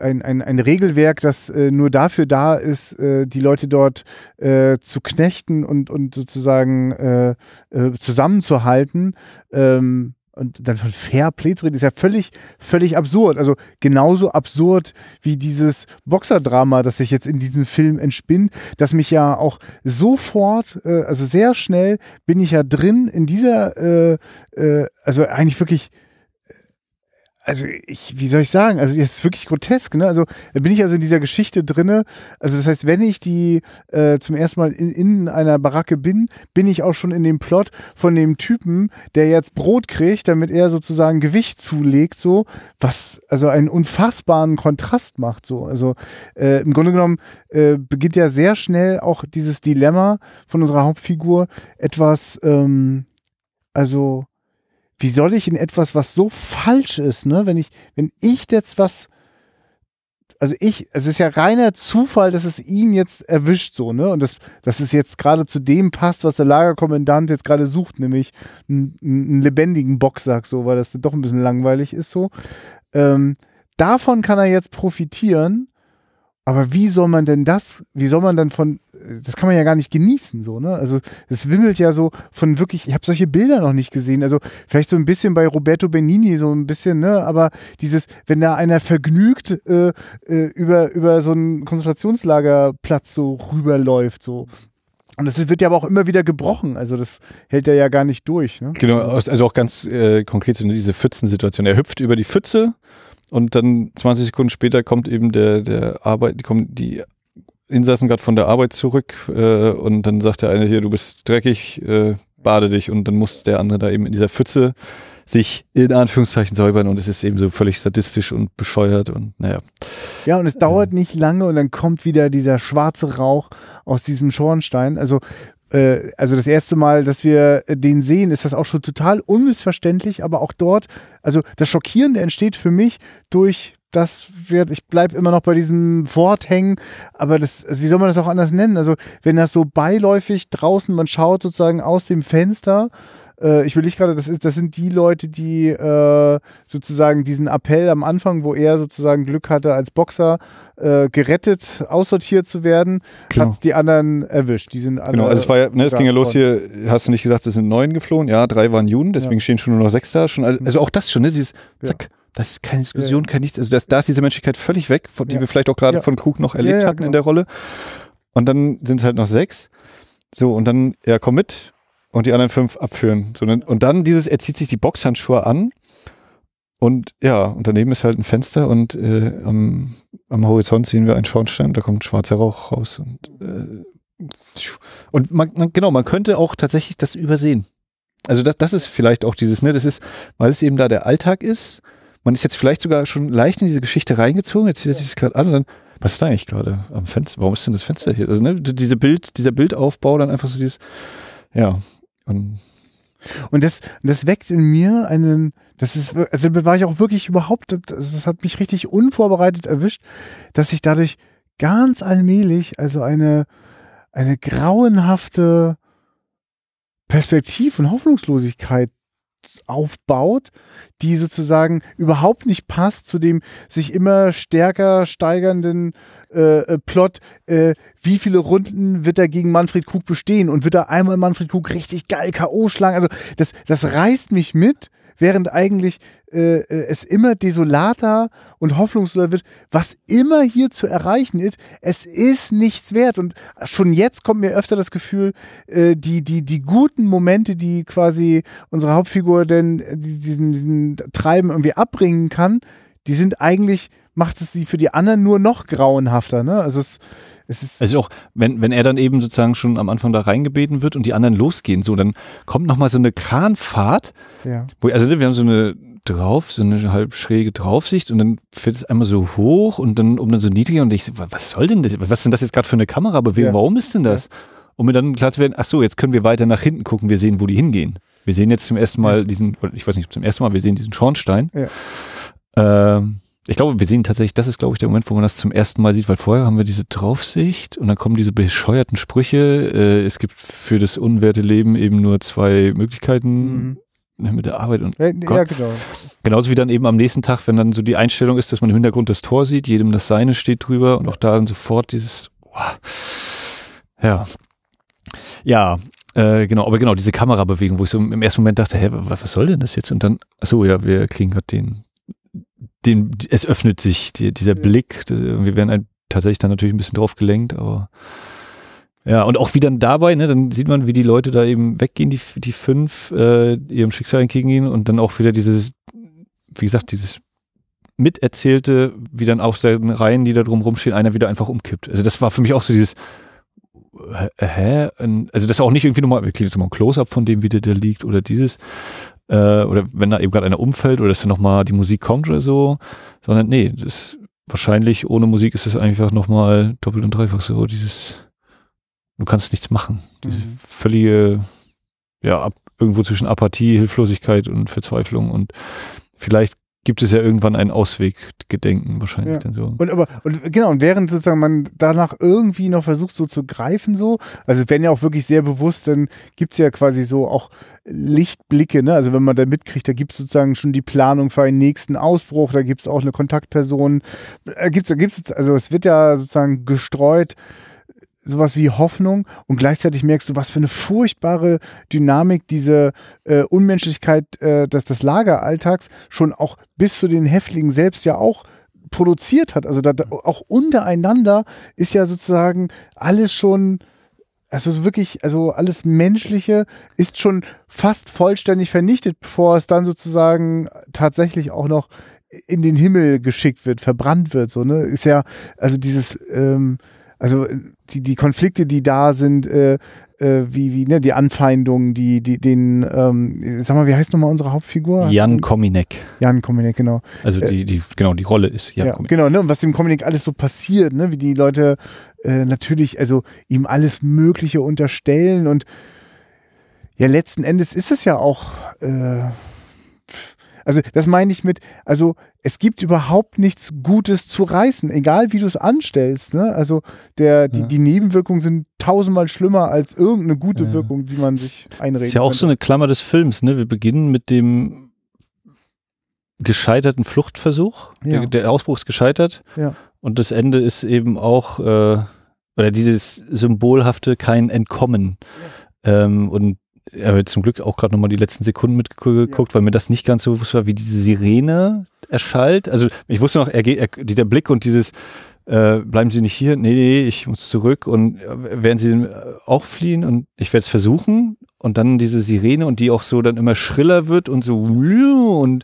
S2: ein, ein, ein Regelwerk, das äh, nur dafür da ist, äh, die Leute dort äh, zu knechten und, und sozusagen äh, äh, zusammenzuhalten. Ähm, und dann von Fairplay zu reden, ist ja völlig, völlig absurd. Also genauso absurd wie dieses Boxerdrama, das sich jetzt in diesem Film entspinnt, das mich ja auch sofort, äh, also sehr schnell bin ich ja drin in dieser, äh, äh, also eigentlich wirklich also ich, wie soll ich sagen, also das ist wirklich grotesk, ne? Also da bin ich also in dieser Geschichte drinne. Also das heißt, wenn ich die äh, zum ersten Mal in, in einer Baracke bin, bin ich auch schon in dem Plot von dem Typen, der jetzt Brot kriegt, damit er sozusagen Gewicht zulegt, so, was also einen unfassbaren Kontrast macht, so. Also äh, im Grunde genommen äh, beginnt ja sehr schnell auch dieses Dilemma von unserer Hauptfigur etwas, ähm, also wie soll ich in etwas, was so falsch ist, ne, wenn ich, wenn ich jetzt was, also ich, es ist ja reiner Zufall, dass es ihn jetzt erwischt, so, ne, und das, dass es jetzt gerade zu dem passt, was der Lagerkommandant jetzt gerade sucht, nämlich einen, einen lebendigen Boxsack, so, weil das doch ein bisschen langweilig ist, so. Ähm, davon kann er jetzt profitieren Aber wie soll man denn das, wie soll man dann von, das kann man ja gar nicht genießen, so, ne? Also es wimmelt ja so von wirklich, ich habe solche Bilder noch nicht gesehen. Also vielleicht so ein bisschen bei Roberto Benini, so ein bisschen, ne? Aber dieses, wenn da einer vergnügt äh, äh, über, über so einen Konzentrationslagerplatz so rüberläuft, so. Und das wird ja aber auch immer wieder gebrochen. Also das hält er ja gar nicht durch. Ne?
S1: Genau, also auch ganz äh, konkret so diese Pfützensituation. Er hüpft über die Pfütze und dann 20 Sekunden später kommt eben der, der Arbeit, kommen die Insassen gerade von der Arbeit zurück äh, und dann sagt der eine hier, du bist dreckig, äh, bade dich und dann muss der andere da eben in dieser Pfütze sich in Anführungszeichen säubern und es ist eben so völlig sadistisch und bescheuert und naja.
S2: Ja, und es dauert nicht lange und dann kommt wieder dieser schwarze Rauch aus diesem Schornstein. Also äh, also das erste Mal, dass wir den sehen, ist das auch schon total unmissverständlich, aber auch dort, also das Schockierende entsteht für mich durch das wird, ich bleibe immer noch bei diesem Wort hängen, aber das, also wie soll man das auch anders nennen? Also, wenn das so beiläufig draußen, man schaut sozusagen aus dem Fenster äh, ich will nicht gerade, das ist, das sind die Leute, die äh, sozusagen diesen Appell am Anfang, wo er sozusagen Glück hatte, als Boxer äh, gerettet, aussortiert zu werden, genau. hat es die anderen erwischt. Die sind alle
S1: genau, also es war ja, ne, es ging ja los hier, hast du nicht gesagt, es sind neun geflohen, ja, drei waren Juden, deswegen ja. stehen schon nur noch sechs da. Schon, also auch das schon, ne? Dieses Zack. Ja. Das ist keine Diskussion, ja, kein nichts. Also das, da ist diese Menschlichkeit völlig weg, von, die wir vielleicht auch gerade von Krug noch erlebt hatten genau. in der Rolle. Und dann sind es halt noch sechs. So, und dann, ja, komm mit und die anderen fünf abführen. So, und dann dieses, er zieht sich die Boxhandschuhe an und ja, und daneben ist halt ein Fenster und äh, am, am Horizont sehen wir einen Schornstein, da kommt schwarzer Rauch raus und, äh, und man, man, genau, man könnte auch tatsächlich das übersehen. Also das, das ist vielleicht auch dieses, ne, das ist, weil es eben da der Alltag ist, man ist jetzt vielleicht sogar schon leicht in diese Geschichte reingezogen, jetzt zieht er sich das gerade an und dann, was ist da eigentlich gerade am Fenster? Warum ist denn das Fenster hier? Also, ne, diese Bild, dieser Bildaufbau, dann einfach so dieses, ja, und,
S2: und das, das weckt in mir einen, das ist, also war ich auch wirklich überhaupt, das, das hat mich richtig unvorbereitet erwischt, dass ich dadurch ganz allmählich, also eine, eine grauenhafte Perspektiv- und Hoffnungslosigkeit aufbaut, die sozusagen überhaupt nicht passt zu dem sich immer stärker steigernden äh, äh Plot, äh, wie viele Runden wird er gegen Manfred Krug bestehen und wird er einmal Manfred Krug richtig geil K.O. schlagen. Also das, das reißt mich mit während eigentlich äh, äh, es immer desolater und hoffnungsloser wird, was immer hier zu erreichen ist, es ist nichts wert. Und schon jetzt kommt mir öfter das Gefühl, äh, die, die, die guten Momente, die quasi unsere Hauptfigur denn äh, diesen, diesen Treiben irgendwie abbringen kann, die sind eigentlich, macht es sie für die anderen nur noch grauenhafter. Ne? Also es
S1: also auch, wenn, wenn er dann eben sozusagen schon am Anfang da reingebeten wird und die anderen losgehen, so, dann kommt nochmal so eine Kranfahrt.
S2: Ja.
S1: Wo, also wir haben so eine drauf, so eine halb schräge Draufsicht und dann fährt es einmal so hoch und dann um dann so niedriger und ich, was soll denn das? Was ist denn das jetzt gerade für eine Kamerabewegung? Ja. Warum ist denn das? Ja. Um mir dann klar zu werden, ach so, jetzt können wir weiter nach hinten gucken, wir sehen, wo die hingehen. Wir sehen jetzt zum ersten Mal diesen, ich weiß nicht, zum ersten Mal, wir sehen diesen Schornstein. Ja. Ähm, ich glaube, wir sehen tatsächlich, das ist, glaube ich, der Moment, wo man das zum ersten Mal sieht, weil vorher haben wir diese Draufsicht und dann kommen diese bescheuerten Sprüche. Äh, es gibt für das unwerte Leben eben nur zwei Möglichkeiten. Mhm. Ne, mit der Arbeit und
S2: ja, ja, genau.
S1: genauso wie dann eben am nächsten Tag, wenn dann so die Einstellung ist, dass man im Hintergrund das Tor sieht, jedem das Seine steht drüber und auch da dann sofort dieses, wow. ja, ja, äh, genau, aber genau diese Kamerabewegung, wo ich so im ersten Moment dachte, hä, was, was soll denn das jetzt? Und dann, ach so, ja, wir kriegen gerade den den, es öffnet sich die, dieser ja. Blick. Wir werden ein, tatsächlich dann natürlich ein bisschen drauf gelenkt, aber ja, und auch wie dann dabei, ne, dann sieht man, wie die Leute da eben weggehen, die, die fünf, äh, ihrem Schicksal entgegengehen und dann auch wieder dieses, wie gesagt, dieses miterzählte, wie dann aus den Reihen, die da drum rumstehen, einer wieder einfach umkippt. Also das war für mich auch so dieses, hä? Also das ist auch nicht irgendwie nochmal, wir kriegen jetzt mal ein Close-Up von dem, wie der da liegt oder dieses, äh, oder wenn da eben gerade einer umfällt oder dass dann nochmal die Musik kommt oder so, sondern nee, das wahrscheinlich ohne Musik ist es einfach nochmal doppelt und dreifach so, dieses, du kannst nichts machen. Diese mhm. völlige, ja, ab, irgendwo zwischen Apathie, Hilflosigkeit und Verzweiflung und vielleicht gibt es ja irgendwann einen Ausweggedenken wahrscheinlich
S2: Ja.
S1: dann so.
S2: Und aber und genau, und während sozusagen man danach irgendwie noch versucht, so zu greifen, so, also es werden ja auch wirklich sehr bewusst, dann gibt's ja quasi so auch Lichtblicke, ne? Also wenn man da mitkriegt, da gibt's sozusagen schon die Planung für einen nächsten Ausbruch, da gibt's auch eine Kontaktperson, da gibt's, da gibt's, also es wird ja sozusagen gestreut, sowas wie Hoffnung und gleichzeitig merkst du, was für eine furchtbare Dynamik diese äh, Unmenschlichkeit äh, des, des Lageralltags schon auch bis zu den Häftlingen selbst ja auch produziert hat. Also da, da, auch untereinander ist ja sozusagen alles schon, also so wirklich, also alles Menschliche ist schon fast vollständig vernichtet, bevor es dann sozusagen tatsächlich auch noch in den Himmel geschickt wird, verbrannt wird. So, ne? Ist ja, also dieses, ähm, also die, die Konflikte, die da sind, äh, äh, wie, wie, ne, die Anfeindungen, die, die, den, ähm, sag mal, wie heißt nochmal unsere Hauptfigur?
S1: Jan Kominek.
S2: Jan Kominek, genau.
S1: Also die, die, genau, die Rolle ist Jan
S2: Ja,
S1: Kominek.
S2: genau, ne? Und was dem Kominek alles so passiert, ne? Wie die Leute äh, natürlich, also ihm alles Mögliche unterstellen und ja, letzten Endes ist es ja auch, äh, also das meine ich mit, also es gibt überhaupt nichts Gutes zu reißen, egal wie du es anstellst, ne? Also der, die,
S1: Ja.
S2: die Nebenwirkungen sind tausendmal schlimmer als irgendeine gute
S1: Ja.
S2: Wirkung, die man sich einreden
S1: Das ist ja auch so
S2: könnte.
S1: eine Klammer des Films, ne? Wir beginnen mit dem gescheiterten Fluchtversuch.
S2: Ja.
S1: Der, der Ausbruch ist gescheitert. Und das Ende ist eben auch, äh, oder dieses symbolhafte kein Entkommen. Ähm, und ich habe jetzt zum Glück auch gerade nochmal die letzten Sekunden mitgeguckt, weil mir das nicht ganz so bewusst war, wie diese Sirene erschallt. Also ich wusste noch, er geht, er, dieser Blick und dieses äh, bleiben Sie nicht hier, nee, nee, ich muss zurück. Und äh, werden Sie äh, auch fliehen? Und ich werde es versuchen. Und dann diese Sirene und die auch so dann immer schriller wird und so und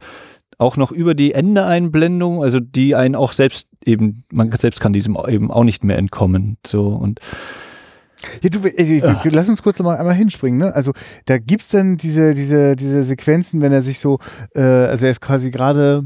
S1: auch noch über die Ende-Einblendung, also die einen auch selbst eben, man selbst kann diesem eben auch nicht mehr entkommen, so. Und
S2: Ja, du, äh, äh, lass uns kurz noch mal einmal hinspringen. Ne? Also da gibt's dann diese, diese, diese Sequenzen, wenn er sich so, äh, also er ist quasi gerade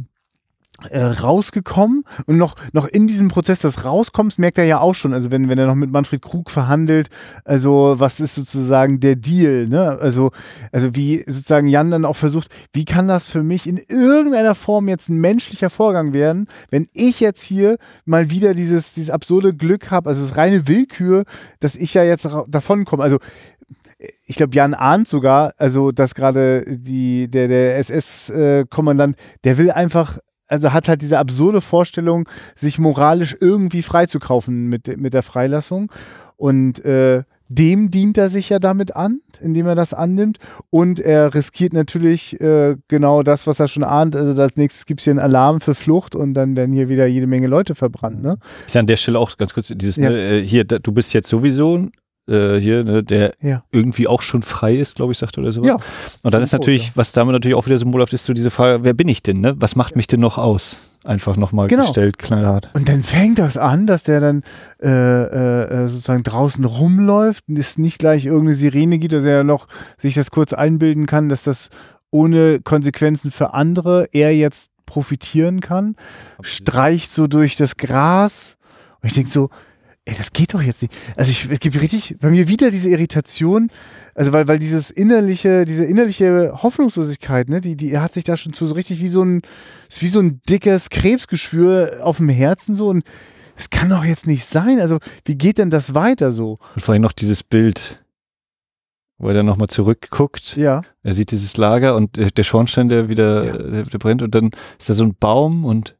S2: äh, rausgekommen und noch, noch in diesem Prozess des Rauskommens merkt er ja auch schon, also wenn, wenn er noch mit Manfred Krug verhandelt, also was ist sozusagen der Deal, ne? Also, also wie sozusagen Jan dann auch versucht, wie kann das für mich in irgendeiner Form jetzt ein menschlicher Vorgang werden, wenn ich jetzt hier mal wieder dieses, dieses absurde Glück habe, also ist reine Willkür, dass ich ja jetzt ra- davonkomme. Also ich glaube, Jan ahnt sogar, also dass gerade die, der, der SS-Kommandant, der will einfach, also hat halt diese absurde Vorstellung, sich moralisch irgendwie freizukaufen mit, mit der Freilassung. Und äh, dem dient er sich ja damit an, indem er das annimmt. Und er riskiert natürlich äh, genau das, was er schon ahnt. Also als nächstes gibt es hier einen Alarm für Flucht und dann werden hier wieder jede Menge Leute verbrannt. Ne?
S1: ist ja an der Stelle auch ganz kurz dieses,
S2: Ja.
S1: ne, äh, hier, du bist jetzt sowieso äh, hier, ne, der
S2: Ja.
S1: irgendwie auch schon frei ist, glaube ich, sagt er oder so.
S2: Ja.
S1: Und dann ist natürlich, was damit natürlich auch wieder symbolhaft ist, so diese Frage, wer bin ich denn, ne? Was macht mich denn noch aus? Einfach nochmal
S2: Genau.
S1: gestellt, knallhart.
S2: Und dann fängt das an, dass der dann äh, äh, äh, sozusagen draußen rumläuft und es nicht gleich irgendeine Sirene gibt, dass er noch sich das kurz einbilden kann, dass das ohne Konsequenzen für andere er jetzt profitieren kann. Streicht so durch das Gras und ich denke so, ey, das geht doch jetzt nicht. Also ich, es gibt richtig bei mir wieder diese Irritation, also weil, weil dieses innerliche, diese innerliche Hoffnungslosigkeit, ne, die, die hat sich da schon zu so richtig wie so ein, wie so ein dickes Krebsgeschwür auf dem Herzen so und es kann doch jetzt nicht sein. Also wie geht denn das weiter so?
S1: Und vor allem noch dieses Bild, wo er dann nochmal zurückguckt.
S2: Ja.
S1: Er sieht dieses Lager und der, der Schornstein, der wieder
S2: Ja.
S1: der brennt und dann ist da so ein Baum und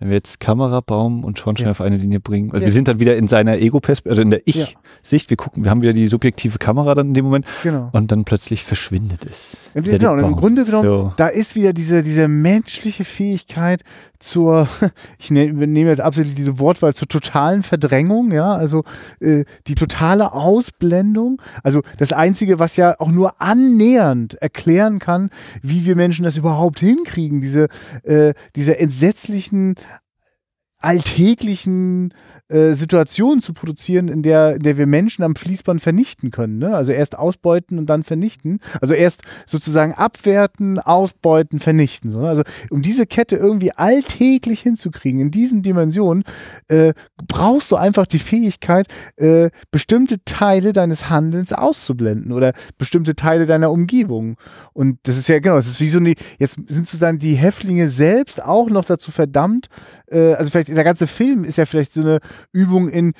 S1: wenn wir jetzt Kamera, Baum und Schornstein
S2: Ja.
S1: auf eine Linie bringen. Also
S2: Ja.
S1: wir sind dann wieder in seiner Ego-Perspektive, also in der. Ich-Sicht. Wir gucken, wir haben wieder die subjektive Kamera dann in dem Moment
S2: Genau.
S1: und dann plötzlich verschwindet es.
S2: Genau,
S1: der
S2: und im. Grunde genommen,
S1: So.
S2: da ist wieder diese, diese menschliche Fähigkeit zur, *laughs* ich ne, nehme jetzt absolut diese Wortwahl, zur totalen Verdrängung, ja, also äh, die totale Ausblendung. Also das Einzige, was ja auch nur annähernd erklären kann, wie wir Menschen das überhaupt hinkriegen, diese, äh, diese entsetzlichen alltäglichen äh, Situation zu produzieren, in der, in der wir Menschen am Fließband vernichten können. Ne? Also erst ausbeuten und dann vernichten. Also erst sozusagen abwerten, ausbeuten, vernichten. So, ne? Also um diese Kette irgendwie alltäglich hinzukriegen, in diesen Dimensionen, äh, brauchst du einfach die Fähigkeit, äh, bestimmte Teile deines Handelns auszublenden oder bestimmte Teile deiner Umgebung. Und das ist ja genau, das ist wie so eine, jetzt sind sozusagen die Häftlinge selbst auch noch dazu verdammt, äh, also vielleicht der ganze Film ist ja vielleicht so eine Übung in,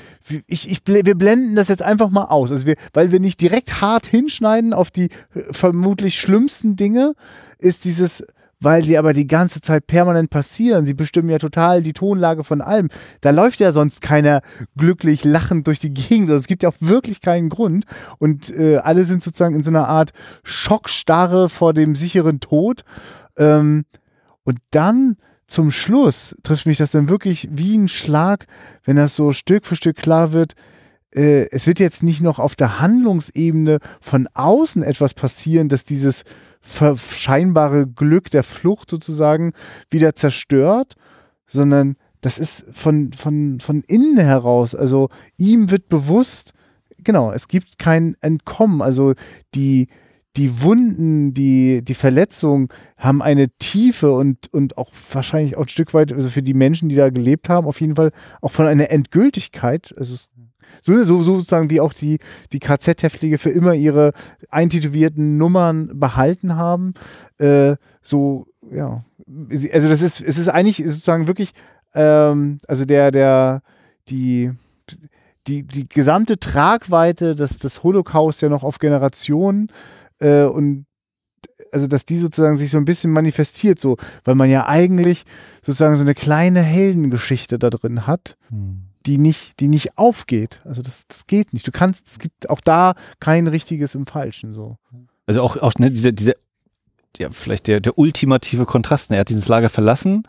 S2: ich, ich, wir blenden das jetzt einfach mal aus, also wir, weil wir nicht direkt hart hinschneiden auf die äh, vermutlich schlimmsten Dinge, ist dieses, weil sie aber die ganze Zeit permanent passieren. Sie bestimmen ja total die Tonlage von allem. Da läuft ja sonst keiner glücklich lachend durch die Gegend. Also es gibt ja auch wirklich keinen Grund. Und äh, alle sind sozusagen in so einer Art Schockstarre vor dem sicheren Tod. Ähm, und dann zum Schluss trifft mich das dann wirklich wie ein Schlag, wenn das so Stück für Stück klar wird, äh, es wird jetzt nicht noch auf der Handlungsebene von außen etwas passieren, dass dieses scheinbare Glück der Flucht sozusagen wieder zerstört, sondern das ist von, von, von innen heraus. Also ihm wird bewusst, genau, es gibt kein Entkommen. Also die, die Wunden, die, die Verletzungen haben eine Tiefe und, und auch wahrscheinlich auch ein Stück weit, also für die Menschen, die da gelebt haben, auf jeden Fall auch von einer Endgültigkeit. Also so, so sozusagen wie auch die, die KZ-Häftlinge für immer ihre eintätowierten Nummern behalten haben. Äh, so, ja. Also das ist, es ist eigentlich sozusagen wirklich, ähm, also der, der, die, die, die gesamte Tragweite des, des Holocaust ja noch auf Generationen äh, und also dass die sozusagen sich so ein bisschen manifestiert, so, weil man ja eigentlich sozusagen so eine kleine Heldengeschichte da drin hat, hm. die nicht, die nicht aufgeht. Also das, das geht nicht. Du kannst, es gibt auch da kein richtiges im Falschen so.
S1: Also auch, auch ne, diese, diese ja, vielleicht der, der ultimative Kontrast. Ne? Er hat dieses Lager verlassen,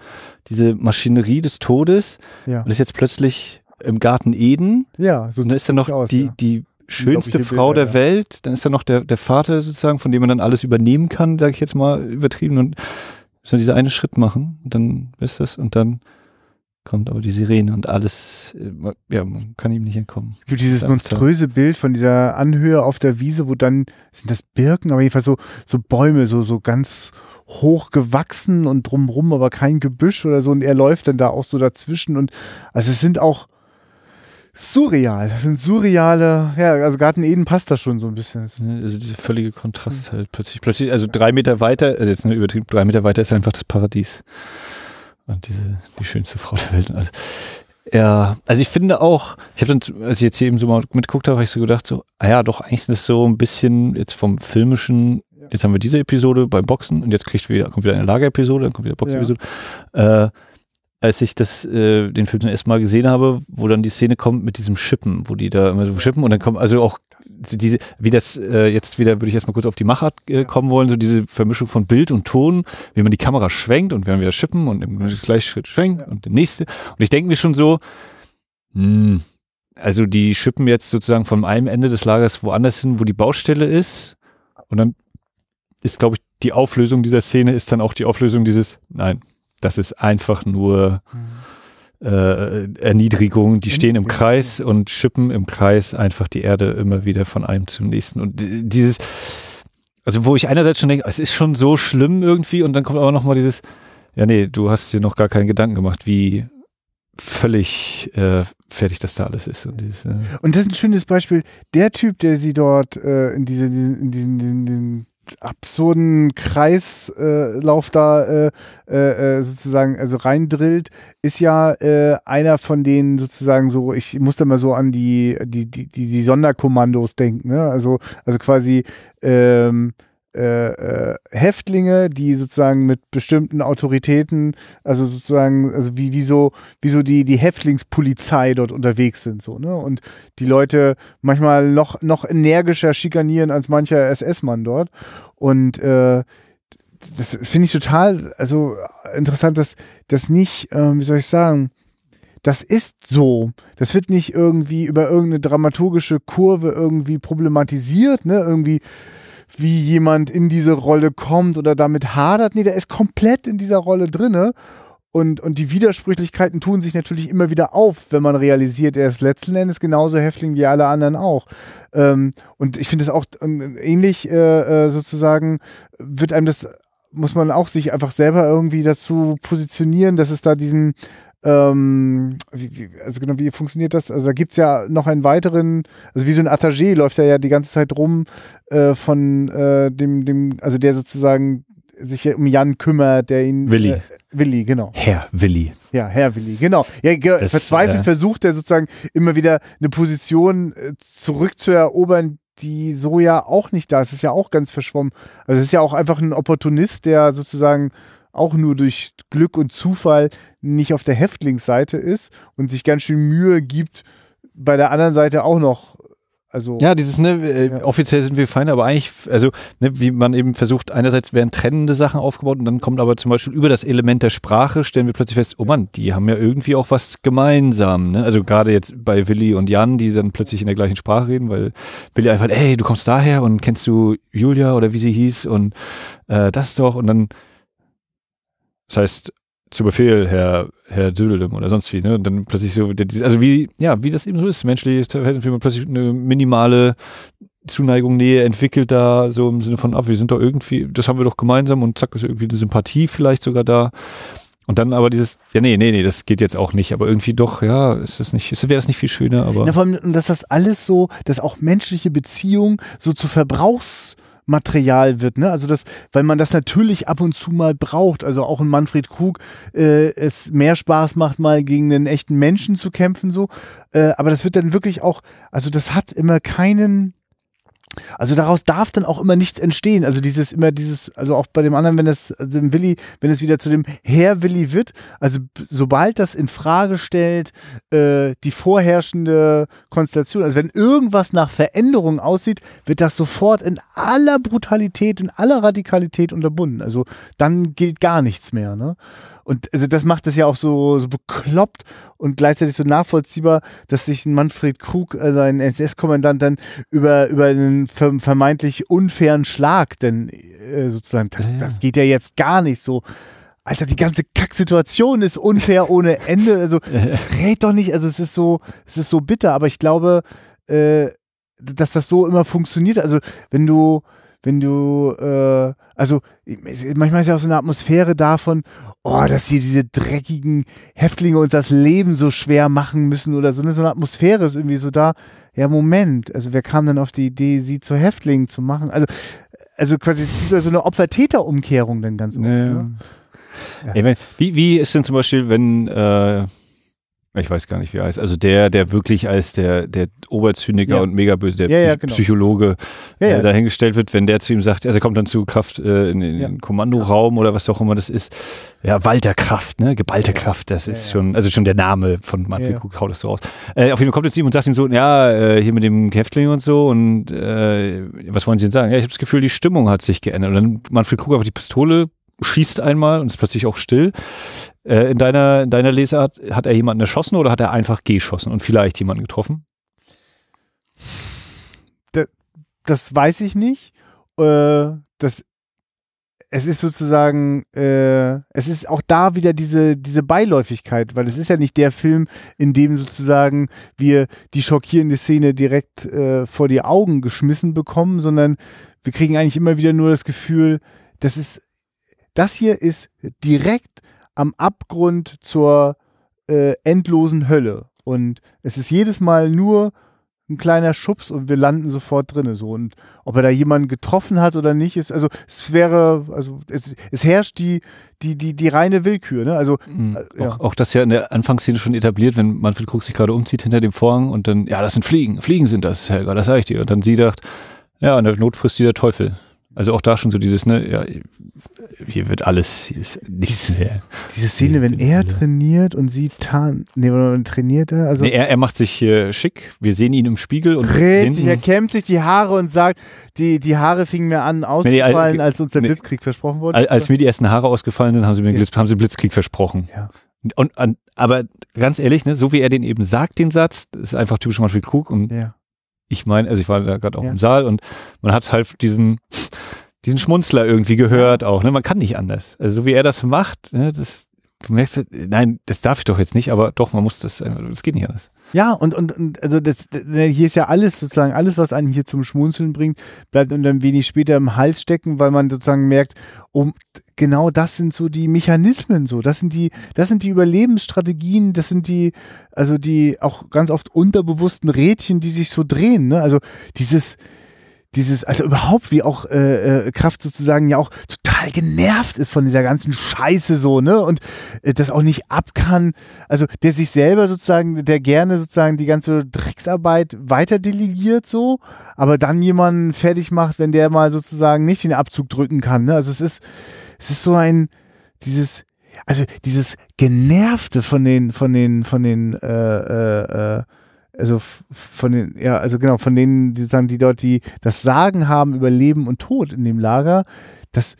S1: diese Maschinerie des Todes ja. und ist jetzt plötzlich im Garten Eden.
S2: Ja,
S1: so und dann ist da noch aus, die, ja. die schönste Frau Bilder, der ja. Welt. Dann ist da noch der, der Vater sozusagen, von dem man dann alles übernehmen kann, sage ich jetzt mal übertrieben. Und müssen wir dieser eine Schritt machen, und dann ist das und dann kommt aber die Sirene und alles, äh, ja, man kann ihm nicht entkommen.
S2: Es gibt dieses monströse Bild von dieser Anhöhe auf der Wiese, wo dann, sind das Birken, aber jedenfalls so, so Bäume, so, so ganz hoch gewachsen und drumrum, aber kein Gebüsch oder so und er läuft dann da auch so dazwischen und, also es sind auch, surreal. Das sind surreale, ja, also Garten Eden passt da schon so ein bisschen.
S1: Also dieser völlige Kontrast halt plötzlich. Plötzlich, also drei Meter weiter, also jetzt nur übertrieben, drei Meter weiter ist einfach das Paradies. Und diese, die schönste Frau der Welt. Also, ja, also ich finde auch, ich habe dann, als ich jetzt hier eben so mal mitgeguckt habe, habe ich so gedacht, so, ah ja, doch, eigentlich ist das so ein bisschen jetzt vom filmischen, jetzt haben wir diese Episode beim Boxen und jetzt kriegt wieder, kommt wieder eine Lagerepisode, dann kommt wieder Boxepisode. Ja. Äh, als ich das, äh, den Film zum ersten Mal gesehen habe, wo dann die Szene kommt mit diesem Schippen, wo die da immer so schippen und dann kommt also auch diese, wie das äh, jetzt wieder, würde ich erstmal kurz auf die Machart äh, kommen wollen, so diese Vermischung von Bild und Ton, wie man die Kamera schwenkt und wir haben wieder schippen und im gleichen Schritt schwenkt und der nächste. Und ich denke mir schon so, mh, hm, also die schippen jetzt sozusagen von einem Ende des Lagers woanders hin, wo die Baustelle ist und dann ist, glaube ich, die Auflösung dieser Szene ist dann auch die Auflösung dieses, nein, das ist einfach nur äh, Erniedrigung. Die stehen im Kreis und schippen im Kreis einfach die Erde immer wieder von einem zum nächsten. Und dieses, also wo ich einerseits schon denke, es ist schon so schlimm irgendwie und dann kommt aber nochmal dieses, ja nee, du hast dir noch gar keine Gedanken gemacht, wie völlig äh, fertig das da alles ist. Und, dieses, äh
S2: und das ist ein schönes Beispiel. Der Typ, der sie dort äh, in, diese, in diesen, diesen, diesen absurden Kreislauf da äh, äh, äh, sozusagen also reindrillt, ist ja äh, einer von denen sozusagen so, ich muss da mal so an die, die, die, die Sonderkommandos denken, ne? Also, also quasi ähm, äh, äh, Häftlinge, die sozusagen mit bestimmten Autoritäten, also sozusagen, also wie, wie so, wie so die, die Häftlingspolizei dort unterwegs sind, so, ne? Und die Leute manchmal noch, noch energischer schikanieren als mancher SS-Mann dort. Und äh, das finde ich total, also interessant, dass das nicht, äh, wie soll ich sagen, das ist so. Das wird nicht irgendwie über irgendeine dramaturgische Kurve irgendwie problematisiert, ne? Irgendwie wie jemand in diese Rolle kommt oder damit hadert. Nee, der ist komplett in dieser Rolle drinne Und, und die Widersprüchlichkeiten tun sich natürlich immer wieder auf, wenn man realisiert, er ist letzten Endes genauso Häftling wie alle anderen auch. Ähm, und ich finde es auch ähm, ähnlich äh, äh, sozusagen, wird einem das, muss man auch sich einfach selber irgendwie dazu positionieren, dass es da diesen, ähm, wie, wie, also genau, wie funktioniert das? Also da gibt es ja noch einen weiteren, also wie so ein Attagé läuft er ja die ganze Zeit rum äh, von äh, dem, dem, also der sozusagen sich um Jan kümmert, der ihn.
S1: Willi.
S2: Äh, Willi, genau.
S1: Herr Willi.
S2: Ja, Herr Willi, genau. Ja, ge-
S1: Das,
S2: verzweifelt
S1: äh,
S2: versucht er sozusagen immer wieder eine Position äh, zurückzuerobern, die so ja auch nicht da ist. Es ist ja auch ganz verschwommen. Also es ist ja auch einfach ein Opportunist, der sozusagen auch nur durch Glück und Zufall nicht auf der Häftlingsseite ist und sich ganz schön Mühe gibt, bei der anderen Seite auch noch. Also
S1: Ja, dieses, ne, äh,
S2: Ja.
S1: offiziell sind wir Feinde, aber eigentlich, also, ne, wie man eben versucht, einerseits werden trennende Sachen aufgebaut und dann kommt aber zum Beispiel über das Element der Sprache, stellen wir plötzlich fest, oh Mann, die haben ja irgendwie auch was gemeinsam, ne? Also gerade jetzt bei Willi und Jan, die dann plötzlich in der gleichen Sprache reden, weil Willi einfach, ey, du kommst daher und kennst du Julia oder wie sie hieß und äh, das doch und dann, das heißt, zu Befehl, Herr, Herr Düdelem oder sonst wie, ne? Und dann plötzlich so, also wie, ja, wie das eben so ist, menschlich, wie man plötzlich eine minimale Zuneigung, Nähe entwickelt da, so im Sinne von, ah, wir sind doch irgendwie, das haben wir doch gemeinsam und zack, ist irgendwie eine Sympathie vielleicht sogar da. Und dann aber dieses, ja, nee, nee, nee, das geht jetzt auch nicht, aber irgendwie doch, ja, ist das nicht, wäre das nicht viel schöner, aber.
S2: Ja, vor allem, dass das alles so, dass auch menschliche Beziehungen so zu Verbrauchsmaterial wird, ne? Also das, weil man das natürlich ab und zu mal braucht. Also auch in Manfred Krug äh, es mehr Spaß macht, mal gegen einen echten Menschen zu kämpfen, so. Äh, aber das wird dann wirklich auch, also das hat immer keinen. Also daraus darf dann auch immer nichts entstehen. Also dieses immer dieses, also auch bei dem anderen, wenn es, also im Willi, wenn es wieder zu dem Herr Willi wird, also sobald das in Frage stellt, äh, die vorherrschende Konstellation, also wenn irgendwas nach Veränderung aussieht, wird das sofort in aller Brutalität, in aller Radikalität unterbunden. Also dann gilt gar nichts mehr. Ne? Und also das macht es ja auch so, so bekloppt und gleichzeitig so nachvollziehbar, dass sich ein Manfred Krug, also ein SS-Kommandant, dann über, über einen ver vermeintlich unfairen Schlag, denn äh, sozusagen, das,
S1: Ja, ja.
S2: das geht ja jetzt gar nicht so. Alter, die ganze Kacksituation ist unfair ohne Ende. Also *laughs* red doch nicht, also es ist so, es ist so bitter, aber ich glaube, äh, dass das so immer funktioniert. Also wenn du, wenn du, äh, also manchmal ist ja auch so eine Atmosphäre davon, oh, dass hier diese dreckigen Häftlinge uns das Leben so schwer machen müssen oder so. Ne? So eine Atmosphäre ist irgendwie so da. Ja, Moment, also wer kam denn auf die Idee, sie zu Häftlingen zu machen? Also, also quasi so eine Opfer-Täter-Umkehrung dann ganz oft.
S1: Ja, ja.
S2: Ne? Ja,
S1: Ey, wenn, wie, wie ist denn zum Beispiel, wenn, äh, ich weiß gar nicht, wie er heißt, also der, der wirklich als der, der Oberzyniker
S2: Ja.
S1: und Megaböse, der
S2: Ja, ja, genau.
S1: Psychologe. Äh, dahingestellt wird, wenn der zu ihm sagt, also er kommt dann zu Kraft äh, in, den Kommandoraum oder was auch immer das ist. Ja, Walter Kraft, ne? Geballte Kraft, das ist schon, also schon der Name von Manfred
S2: Ja.
S1: Krug, haut das so raus. Äh, auf jeden Fall kommt er zu ihm und sagt ihm so, ja, äh, hier mit dem Häftling und so und äh, was wollen Sie denn sagen? Ja, ich habe das Gefühl, die Stimmung hat sich geändert. Und dann Manfred Krug einfach die Pistole schießt einmal und ist plötzlich auch still. Äh, in, deiner, in deiner Lesart, hat er jemanden erschossen oder hat er einfach geschossen und vielleicht jemanden getroffen?
S2: das weiß ich nicht. Äh, das, es ist sozusagen, äh, es ist auch da wieder diese, diese Beiläufigkeit, weil es ist ja nicht der Film, in dem sozusagen wir die schockierende Szene direkt äh, vor die Augen geschmissen bekommen, sondern wir kriegen eigentlich immer wieder nur das Gefühl, das ist, das hier ist direkt am Abgrund zur äh, endlosen Hölle. Und es ist jedes Mal nur ein kleiner Schubs und wir landen sofort drinne so und ob er da jemanden getroffen hat oder nicht ist also es wäre also es, es herrscht die die die die reine Willkür ne also
S1: Mhm.
S2: Äh, ja.
S1: Auch, auch das ja in der Anfangsszene schon etabliert, wenn Manfred Krug sich gerade umzieht hinter dem Vorhang und dann, ja, das sind Fliegen, Fliegen sind das, Helga, das sag ich dir. Und dann sie dacht, ja, in der Not frisst sie der Teufel. Also auch da schon so dieses, ne, ja, hier wird alles, hier ist nichts mehr.
S2: diese Szene wenn er trainiert und sie tan nee trainiert er also
S1: Nee, er, er macht sich hier schick, wir sehen ihn im Spiegel und
S2: Richtig, er kämmt sich die Haare und sagt, die, die Haare fingen mir an
S1: Nee,
S2: auszufallen,
S1: äh,
S2: als uns der
S1: nee.
S2: Blitzkrieg versprochen wurde.
S1: Al- Als mir die ersten Haare ausgefallen sind, haben sie mir. Blitz, haben sie Blitzkrieg versprochen.
S2: Ja.
S1: Und, an, aber ganz ehrlich, ne, so wie er den eben sagt, den Satz, das ist einfach typisch Manfred Krug und
S2: ja.
S1: Ich meine, also ich war da gerade auch
S2: Ja.
S1: im Saal und man hat halt diesen, diesen Schmunzler irgendwie gehört auch. Ne? Man kann nicht anders. Also so wie er das macht, ne, das du merkst, nein, das darf ich doch jetzt nicht, aber doch, man muss das, das geht nicht anders.
S2: Ja, und, und, und also das, hier ist ja alles sozusagen, alles, was einen hier zum Schmunzeln bringt, bleibt dann ein wenig später im Hals stecken, weil man sozusagen merkt, um genau das sind so die Mechanismen so, das sind die, das sind die Überlebensstrategien, das sind die, also die auch ganz oft unterbewussten Rädchen, die sich so drehen, ne? Also dieses, dieses, also überhaupt wie auch äh, äh, Kraft sozusagen ja auch total genervt ist von dieser ganzen Scheiße so, ne? Und äh, das auch nicht ab kann, also der sich selber sozusagen, der gerne sozusagen die ganze Drecksarbeit weiter delegiert so, aber dann jemanden fertig macht, wenn der mal sozusagen nicht den Abzug drücken kann, ne? Also es ist, es ist so ein, dieses, also dieses Genervte von den, von den, von den, äh, äh, äh, also von den, ja, also genau, von denen, die sagen, die dort die das Sagen haben über Leben und Tod in dem Lager, das,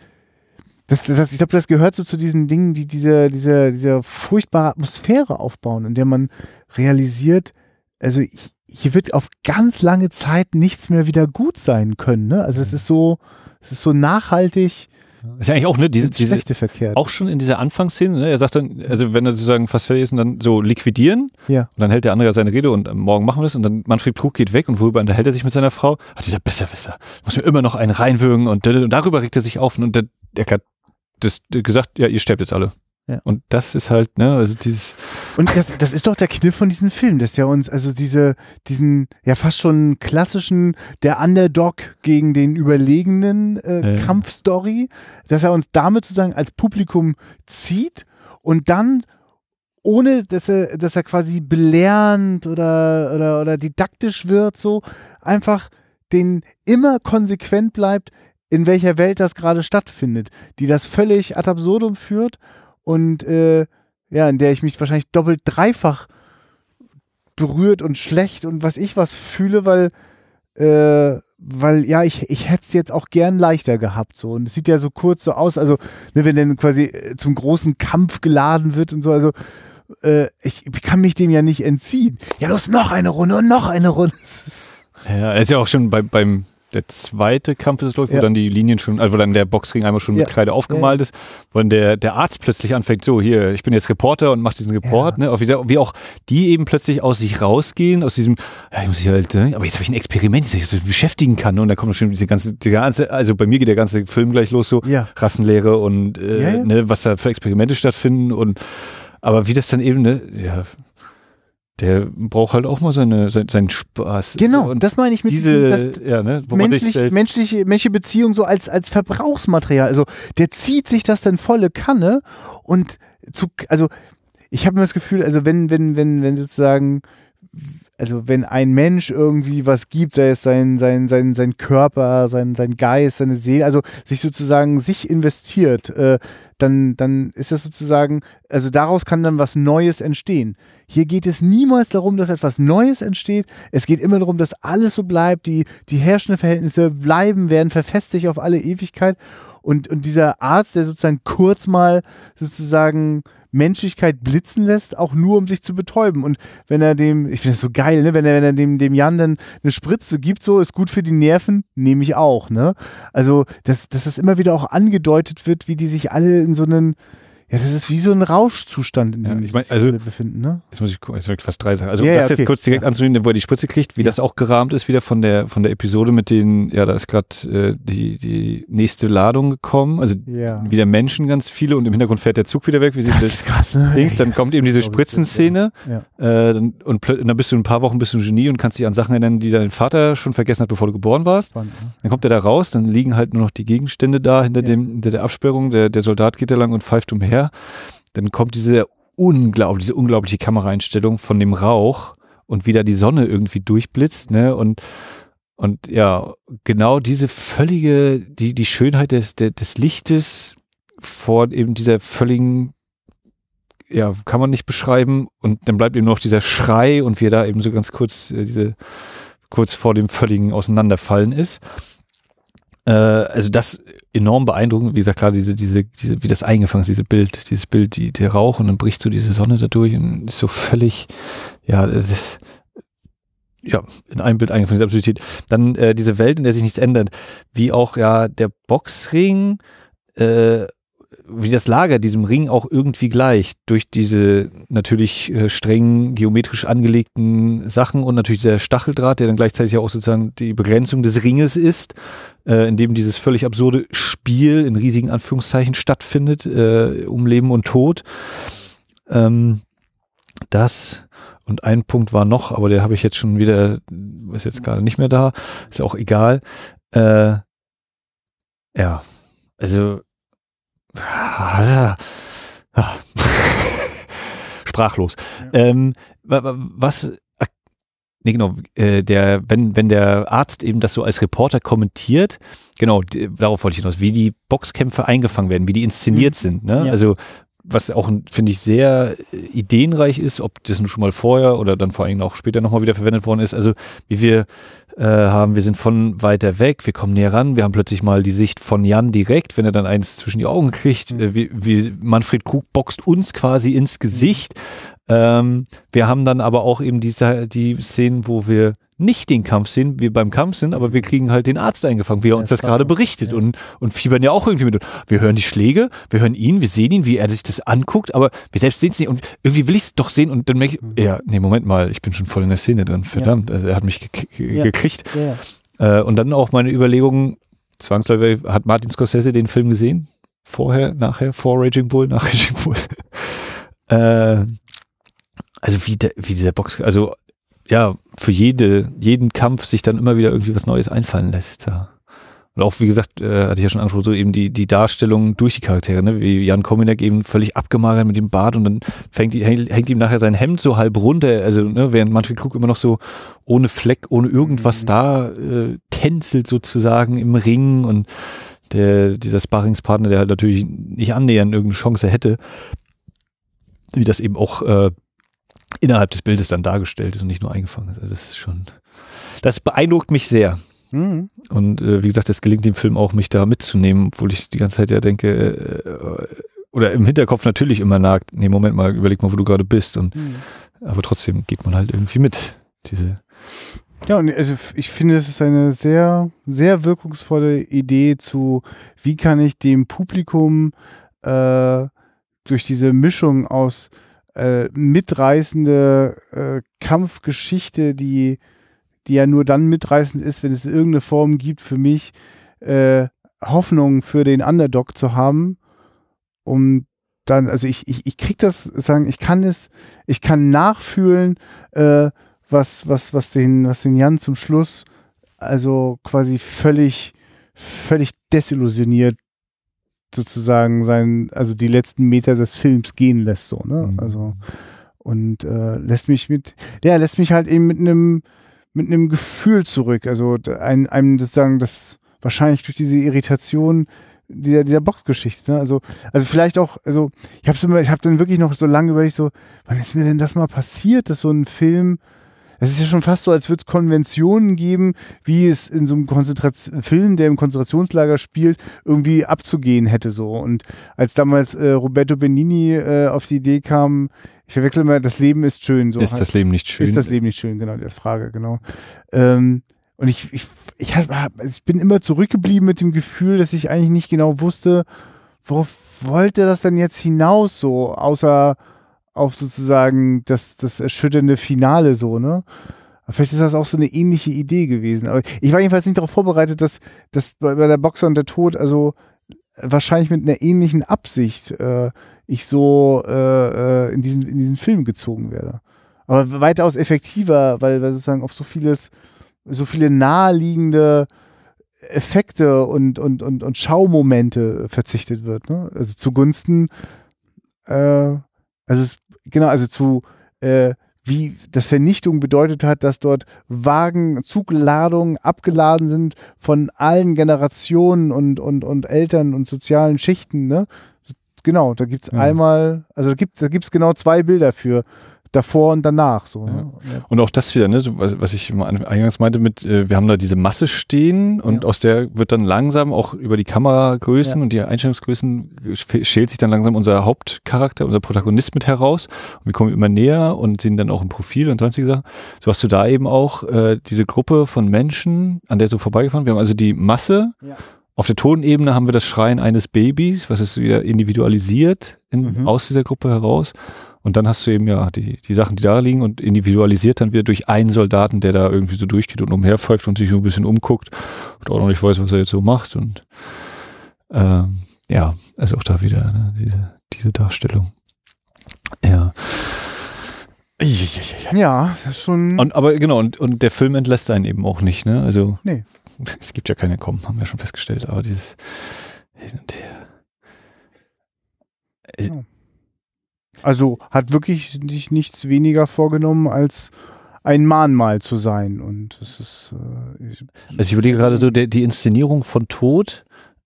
S2: das, das ich glaube, das gehört so zu diesen Dingen, die diese, diese, diese furchtbare Atmosphäre aufbauen, in der man realisiert, also hier wird auf ganz lange Zeit nichts mehr wieder gut sein können. Ne? Also es ist so, es ist so nachhaltig
S1: ist ja eigentlich auch, ne, diese, diese
S2: verkehrt.
S1: auch schon in dieser Anfangsszene, ne, er sagt dann, also wenn er sozusagen fast fertig ist und dann so liquidieren,
S2: ja.
S1: und dann hält der andere seine Rede und äh, morgen machen wir das und dann Manfred Krug geht weg und worüber unterhält er sich mit seiner Frau? Ah, dieser Besserwisser, muss mir immer noch einen reinwürgen und, und darüber regt er sich auf und der, der hat das gesagt, ja, ihr sterbt jetzt alle.
S2: Ja.
S1: Und das ist halt, ne, also dieses.
S2: Und das, das ist doch der Kniff von diesem Film, dass der uns, also diese, diesen, ja fast schon klassischen, der Underdog gegen den überlegenen äh,
S1: Ja.
S2: Kampfstory, dass er uns damit sozusagen als Publikum zieht und dann ohne dass er, dass er quasi belehrend oder, oder, oder didaktisch wird, so einfach den immer konsequent bleibt, in welcher Welt das gerade stattfindet, die das völlig ad absurdum führt und äh, ja, in der ich mich wahrscheinlich doppelt dreifach berührt und schlecht und was ich was fühle, weil äh, weil ja, ich, ich hätte es jetzt auch gern leichter gehabt so und es sieht ja so kurz so aus, also ne, wenn dann quasi äh, zum großen Kampf geladen wird und so, also äh, ich, ich kann mich dem ja nicht entziehen. Ja, los, noch eine Runde und noch eine Runde. *laughs*
S1: Ja, ist ja auch schon bei, beim der zweite Kampf ist es, glaub ich, wo
S2: Ja.
S1: dann die Linien schon, also wo dann der Boxring einmal schon mit
S2: Ja.
S1: Kreide aufgemalt ist, wo dann der, der Arzt plötzlich anfängt, so hier, ich bin jetzt Reporter und macht diesen Report, ne? Wie, auch die eben plötzlich aus sich rausgehen, aus diesem, ja, ich muss hier halt, ne? aber jetzt habe ich ein Experiment, das ich so beschäftigen kann. ne? Und da kommt schon diese ganze, die ganze, also bei mir geht der ganze Film gleich los, so
S2: Ja.
S1: Rassenlehre und äh,
S2: Ja, ja.
S1: Ne, was da für Experimente stattfinden und aber wie das dann eben, ne, ja, der braucht halt auch mal seine, sein, seinen Spaß.
S2: Genau,
S1: und
S2: das meine ich mit
S1: diese,
S2: diesem,
S1: ja, ne,
S2: menschlich,
S1: selbst-
S2: menschliche, menschliche Beziehung so als, als Verbrauchsmaterial. Also der zieht sich das dann volle Kanne und zu, also ich habe immer das Gefühl, also wenn, wenn, wenn, wenn sozusagen, also wenn ein Mensch irgendwie was gibt, sei es sein, sein, sein, sein Körper, sein, sein Geist, seine Seele, also sich sozusagen sich investiert, äh, dann, dann ist das sozusagen, also daraus kann dann was Neues entstehen. Hier geht es niemals darum, dass etwas Neues entsteht. Es geht immer darum, dass alles so bleibt, die, die herrschenden Verhältnisse bleiben, werden verfestigt auf alle Ewigkeit. Und, und dieser Arzt, der sozusagen kurz mal sozusagen Menschlichkeit blitzen lässt, auch nur um sich zu betäuben. Und wenn er dem, ich finde das so geil, ne? wenn er, wenn er dem, dem Jan dann eine Spritze gibt, so ist gut für die Nerven, nehme ich auch, ne? Also, dass, dass das immer wieder auch angedeutet wird, wie die sich alle in so einen, ja, das ist wie so ein Rauschzustand, in
S1: Ja,
S2: dem
S1: ich
S2: die
S1: mein, also-
S2: befinden, ne?
S1: Jetzt muss ich gucken, jetzt habe ich fast drei Sachen. Also
S2: Ja, ja,
S1: das
S2: okay.
S1: jetzt kurz direkt
S2: Ja.
S1: anzunehmen, wo er die Spritze kriegt, wie das auch gerahmt ist, wieder von der von der Episode mit den, ja, da ist gerade äh, die, die nächste Ladung gekommen, also
S2: Ja.
S1: wieder Menschen ganz viele und im Hintergrund fährt der Zug wieder weg, wie sie
S2: Das
S1: das
S2: ist krass, ne?
S1: Dings, dann kommt eben diese Spritzenszene
S2: Ja.
S1: äh, und plö- dann bist du in ein paar Wochen bist du ein Genie und kannst dich an Sachen erinnern, die dein Vater schon vergessen hat, bevor du geboren warst.
S2: Spannend, ne?
S1: Dann kommt er da raus, dann liegen halt nur noch die Gegenstände da hinter
S2: Ja.
S1: dem, hinter der Absperrung. Der, der Soldat geht da lang und pfeift umher. Dann kommt diese unglaubliche, diese unglaubliche Kameraeinstellung von dem Rauch und wie da die Sonne irgendwie durchblitzt, ne? Und, und ja, genau diese völlige, die, die Schönheit des, des, des Lichtes vor eben dieser völligen, ja, kann man nicht beschreiben. Und dann bleibt eben noch dieser Schrei und wie er da eben so ganz kurz äh, diese kurz vor dem völligen Auseinanderfallen ist. Äh, also das enorm beeindruckend, wie gesagt, klar, diese, diese, diese, wie das eingefangen ist, dieses Bild, dieses Bild, die, der Rauch und dann bricht so diese Sonne da durch und ist so völlig, ja, das ist, ja, in einem Bild eingefangen, diese Absurdität. Dann äh, diese Welt, in der sich nichts ändert, wie auch ja der Boxring, äh, wie das Lager diesem Ring auch irgendwie gleicht, durch diese natürlich äh, streng geometrisch angelegten Sachen und natürlich der Stacheldraht, der dann gleichzeitig auch sozusagen die Begrenzung des Ringes ist, äh, in dem dieses völlig absurde Spiel in riesigen Anführungszeichen stattfindet, äh, um Leben und Tod. Ähm, das und ein Punkt war noch, aber der habe ich jetzt schon wieder, ist jetzt gerade nicht mehr da, ist auch egal. Äh, ja, also. *laughs* sprachlos. Ja. Ähm, was Nee, genau, äh, der, wenn, wenn der Arzt eben das so als Reporter kommentiert, genau, darauf wollte ich hinaus, wie die Boxkämpfe eingefangen werden, wie die inszeniert mhm. sind. Ne? Ja. Also was auch, finde ich, sehr äh, ideenreich ist, ob das nun schon mal vorher oder dann vor allem auch später nochmal wieder verwendet worden ist. Also wie wir äh, haben, wir sind von weiter weg, wir kommen näher ran, wir haben plötzlich mal die Sicht von Jan direkt, wenn er dann eins zwischen die Augen kriegt, mhm. äh, wie, wie Manfred Krug boxt uns quasi ins Gesicht. Mhm. Ähm, wir haben dann aber auch eben diese, die Szenen, wo wir nicht den Kampf sehen, wir beim Kampf sind, aber wir kriegen halt den Arzt eingefangen, wie er uns das gerade berichtet ja. und, und fiebern ja auch irgendwie mit. Wir hören die Schläge, wir hören ihn, wir sehen ihn, wie er sich das anguckt, aber wir selbst sehen es nicht und irgendwie will ich es doch sehen und dann merke ich, mhm. ja, nee, Moment mal, ich bin schon voll in der Szene drin, verdammt, ja. also er hat mich ge gekriegt. Ja. Äh, und dann auch meine Überlegung, zwangsläufig, hat Martin Scorsese den Film gesehen? Vorher, nachher, vor Raging Bull, nach *laughs* Raging Bull? äh, also wie, der, wie dieser Box, also ja, für jede, jeden Kampf sich dann immer wieder irgendwie was Neues einfallen lässt. Ja. Und auch, wie gesagt, äh, hatte ich ja schon angesprochen, so eben die, die Darstellung durch die Charaktere, ne? wie Jan Kominek eben völlig abgemagert mit dem Bart und dann fängt, hängt, hängt ihm nachher sein Hemd so halb runter, also ne, während Manfred Krug immer noch so ohne Fleck, ohne irgendwas mhm. da äh, tänzelt sozusagen im Ring und der, dieser Sparringspartner, der halt natürlich nicht annähernd irgendeine Chance hätte, wie das eben auch äh, innerhalb des Bildes dann dargestellt ist und nicht nur eingefangen ist. Also das ist schon, das beeindruckt mich sehr. Mhm. Und äh, wie gesagt, es gelingt dem Film auch, mich da mitzunehmen, obwohl ich die ganze Zeit ja denke, äh, oder im Hinterkopf natürlich immer nagt, nee, Moment mal, überleg mal, wo du gerade bist. Und mhm. aber trotzdem geht man halt irgendwie mit. Diese
S2: ja, und also ich finde, es ist eine sehr, sehr wirkungsvolle Idee zu, wie kann ich dem Publikum äh, durch diese Mischung aus äh, mitreißende äh, Kampfgeschichte, die, die ja nur dann mitreißend ist, wenn es irgendeine Form gibt für mich, äh, Hoffnung für den Underdog zu haben, um dann, also ich, ich, ich krieg das, sagen, ich kann es, ich kann nachfühlen, äh, was, was, was den, was den Jan zum Schluss, also quasi völlig, völlig desillusioniert sozusagen sein, also die letzten Meter des Films gehen lässt, so, ne? Mhm. Also und äh, lässt mich mit, ja, lässt mich halt eben mit einem mit einem Gefühl zurück. Also ein, einem das sagen, das wahrscheinlich durch diese Irritation dieser, dieser Boxgeschichte. Ne? Also, also vielleicht auch, also ich habe immer, ich habe dann wirklich noch so lange überlegt, so, wann ist mir denn das mal passiert, dass so ein Film es ist ja schon fast so, als würde es Konventionen geben, wie es in so einem Konzentration Film, der im Konzentrationslager spielt, irgendwie abzugehen hätte so. Und als damals äh, Roberto Benini äh, auf die Idee kam, ich verwechsel mal, das Leben ist schön. So
S1: ist halt. das Leben nicht schön?
S2: Ist das Leben nicht schön, genau, die Frage, genau. Ähm, und ich, ich, ich, hab, ich bin immer zurückgeblieben mit dem Gefühl, dass ich eigentlich nicht genau wusste, worauf wollte das denn jetzt hinaus so, außer auf sozusagen das, das erschütternde Finale so, ne? Vielleicht ist das auch so eine ähnliche Idee gewesen. Aber ich war jedenfalls nicht darauf vorbereitet, dass, dass bei, der Boxer und der Tod, also wahrscheinlich mit einer ähnlichen Absicht äh, ich so äh, äh in, diesen, in diesen Film gezogen werde. Aber weitaus effektiver, weil, weil sozusagen auf so vieles, so viele naheliegende Effekte und, und, und, und Schaumomente verzichtet wird. Ne? Also zugunsten äh, also es, genau, also zu äh, wie das Vernichtung bedeutet hat, dass dort Wagen, Zugladungen abgeladen sind von allen Generationen und, und, und Eltern und sozialen Schichten. Ne? Genau, da gibt es ja. einmal, also da gibt es da gibt's genau zwei Bilder für davor und danach. So,
S1: ne? ja. Und auch das wieder, ne, so, was, was ich eingangs meinte mit, äh, wir haben da diese Masse stehen und ja. aus der wird dann langsam auch über die Kameragrößen ja. und die Einstellungsgrößen schält sich dann langsam unser Hauptcharakter, unser Protagonist mit heraus. Und wir kommen immer näher und sehen dann auch im Profil und sonstige Sachen. So hast du da eben auch äh, diese Gruppe von Menschen, an der so vorbeigefahren. Wir haben also die Masse auf der Tonebene haben wir das Schreien eines Babys, was ist wieder individualisiert in,
S2: Mhm.
S1: aus dieser Gruppe heraus. Und dann hast du eben ja die, die Sachen, die da liegen und individualisiert dann wieder durch einen Soldaten, der da irgendwie so durchgeht und umherpfeift und sich so ein bisschen umguckt und auch noch nicht weiß, was er jetzt so macht. Und ähm, ja, also auch da wieder ne, diese, diese Darstellung. Ja.
S2: Ja, das ist schon.
S1: Und, aber genau, und, und der Film entlässt einen eben auch nicht, ne? Also
S2: Nee. *laughs*
S1: es gibt ja keine Kommen, haben wir schon festgestellt, aber dieses Hin und Her.
S2: Also hat wirklich sich nichts weniger vorgenommen, als ein Mahnmal zu sein. Und das ist. Äh, ich,
S1: Also ich überlege gerade so, der, die Inszenierung von Tod,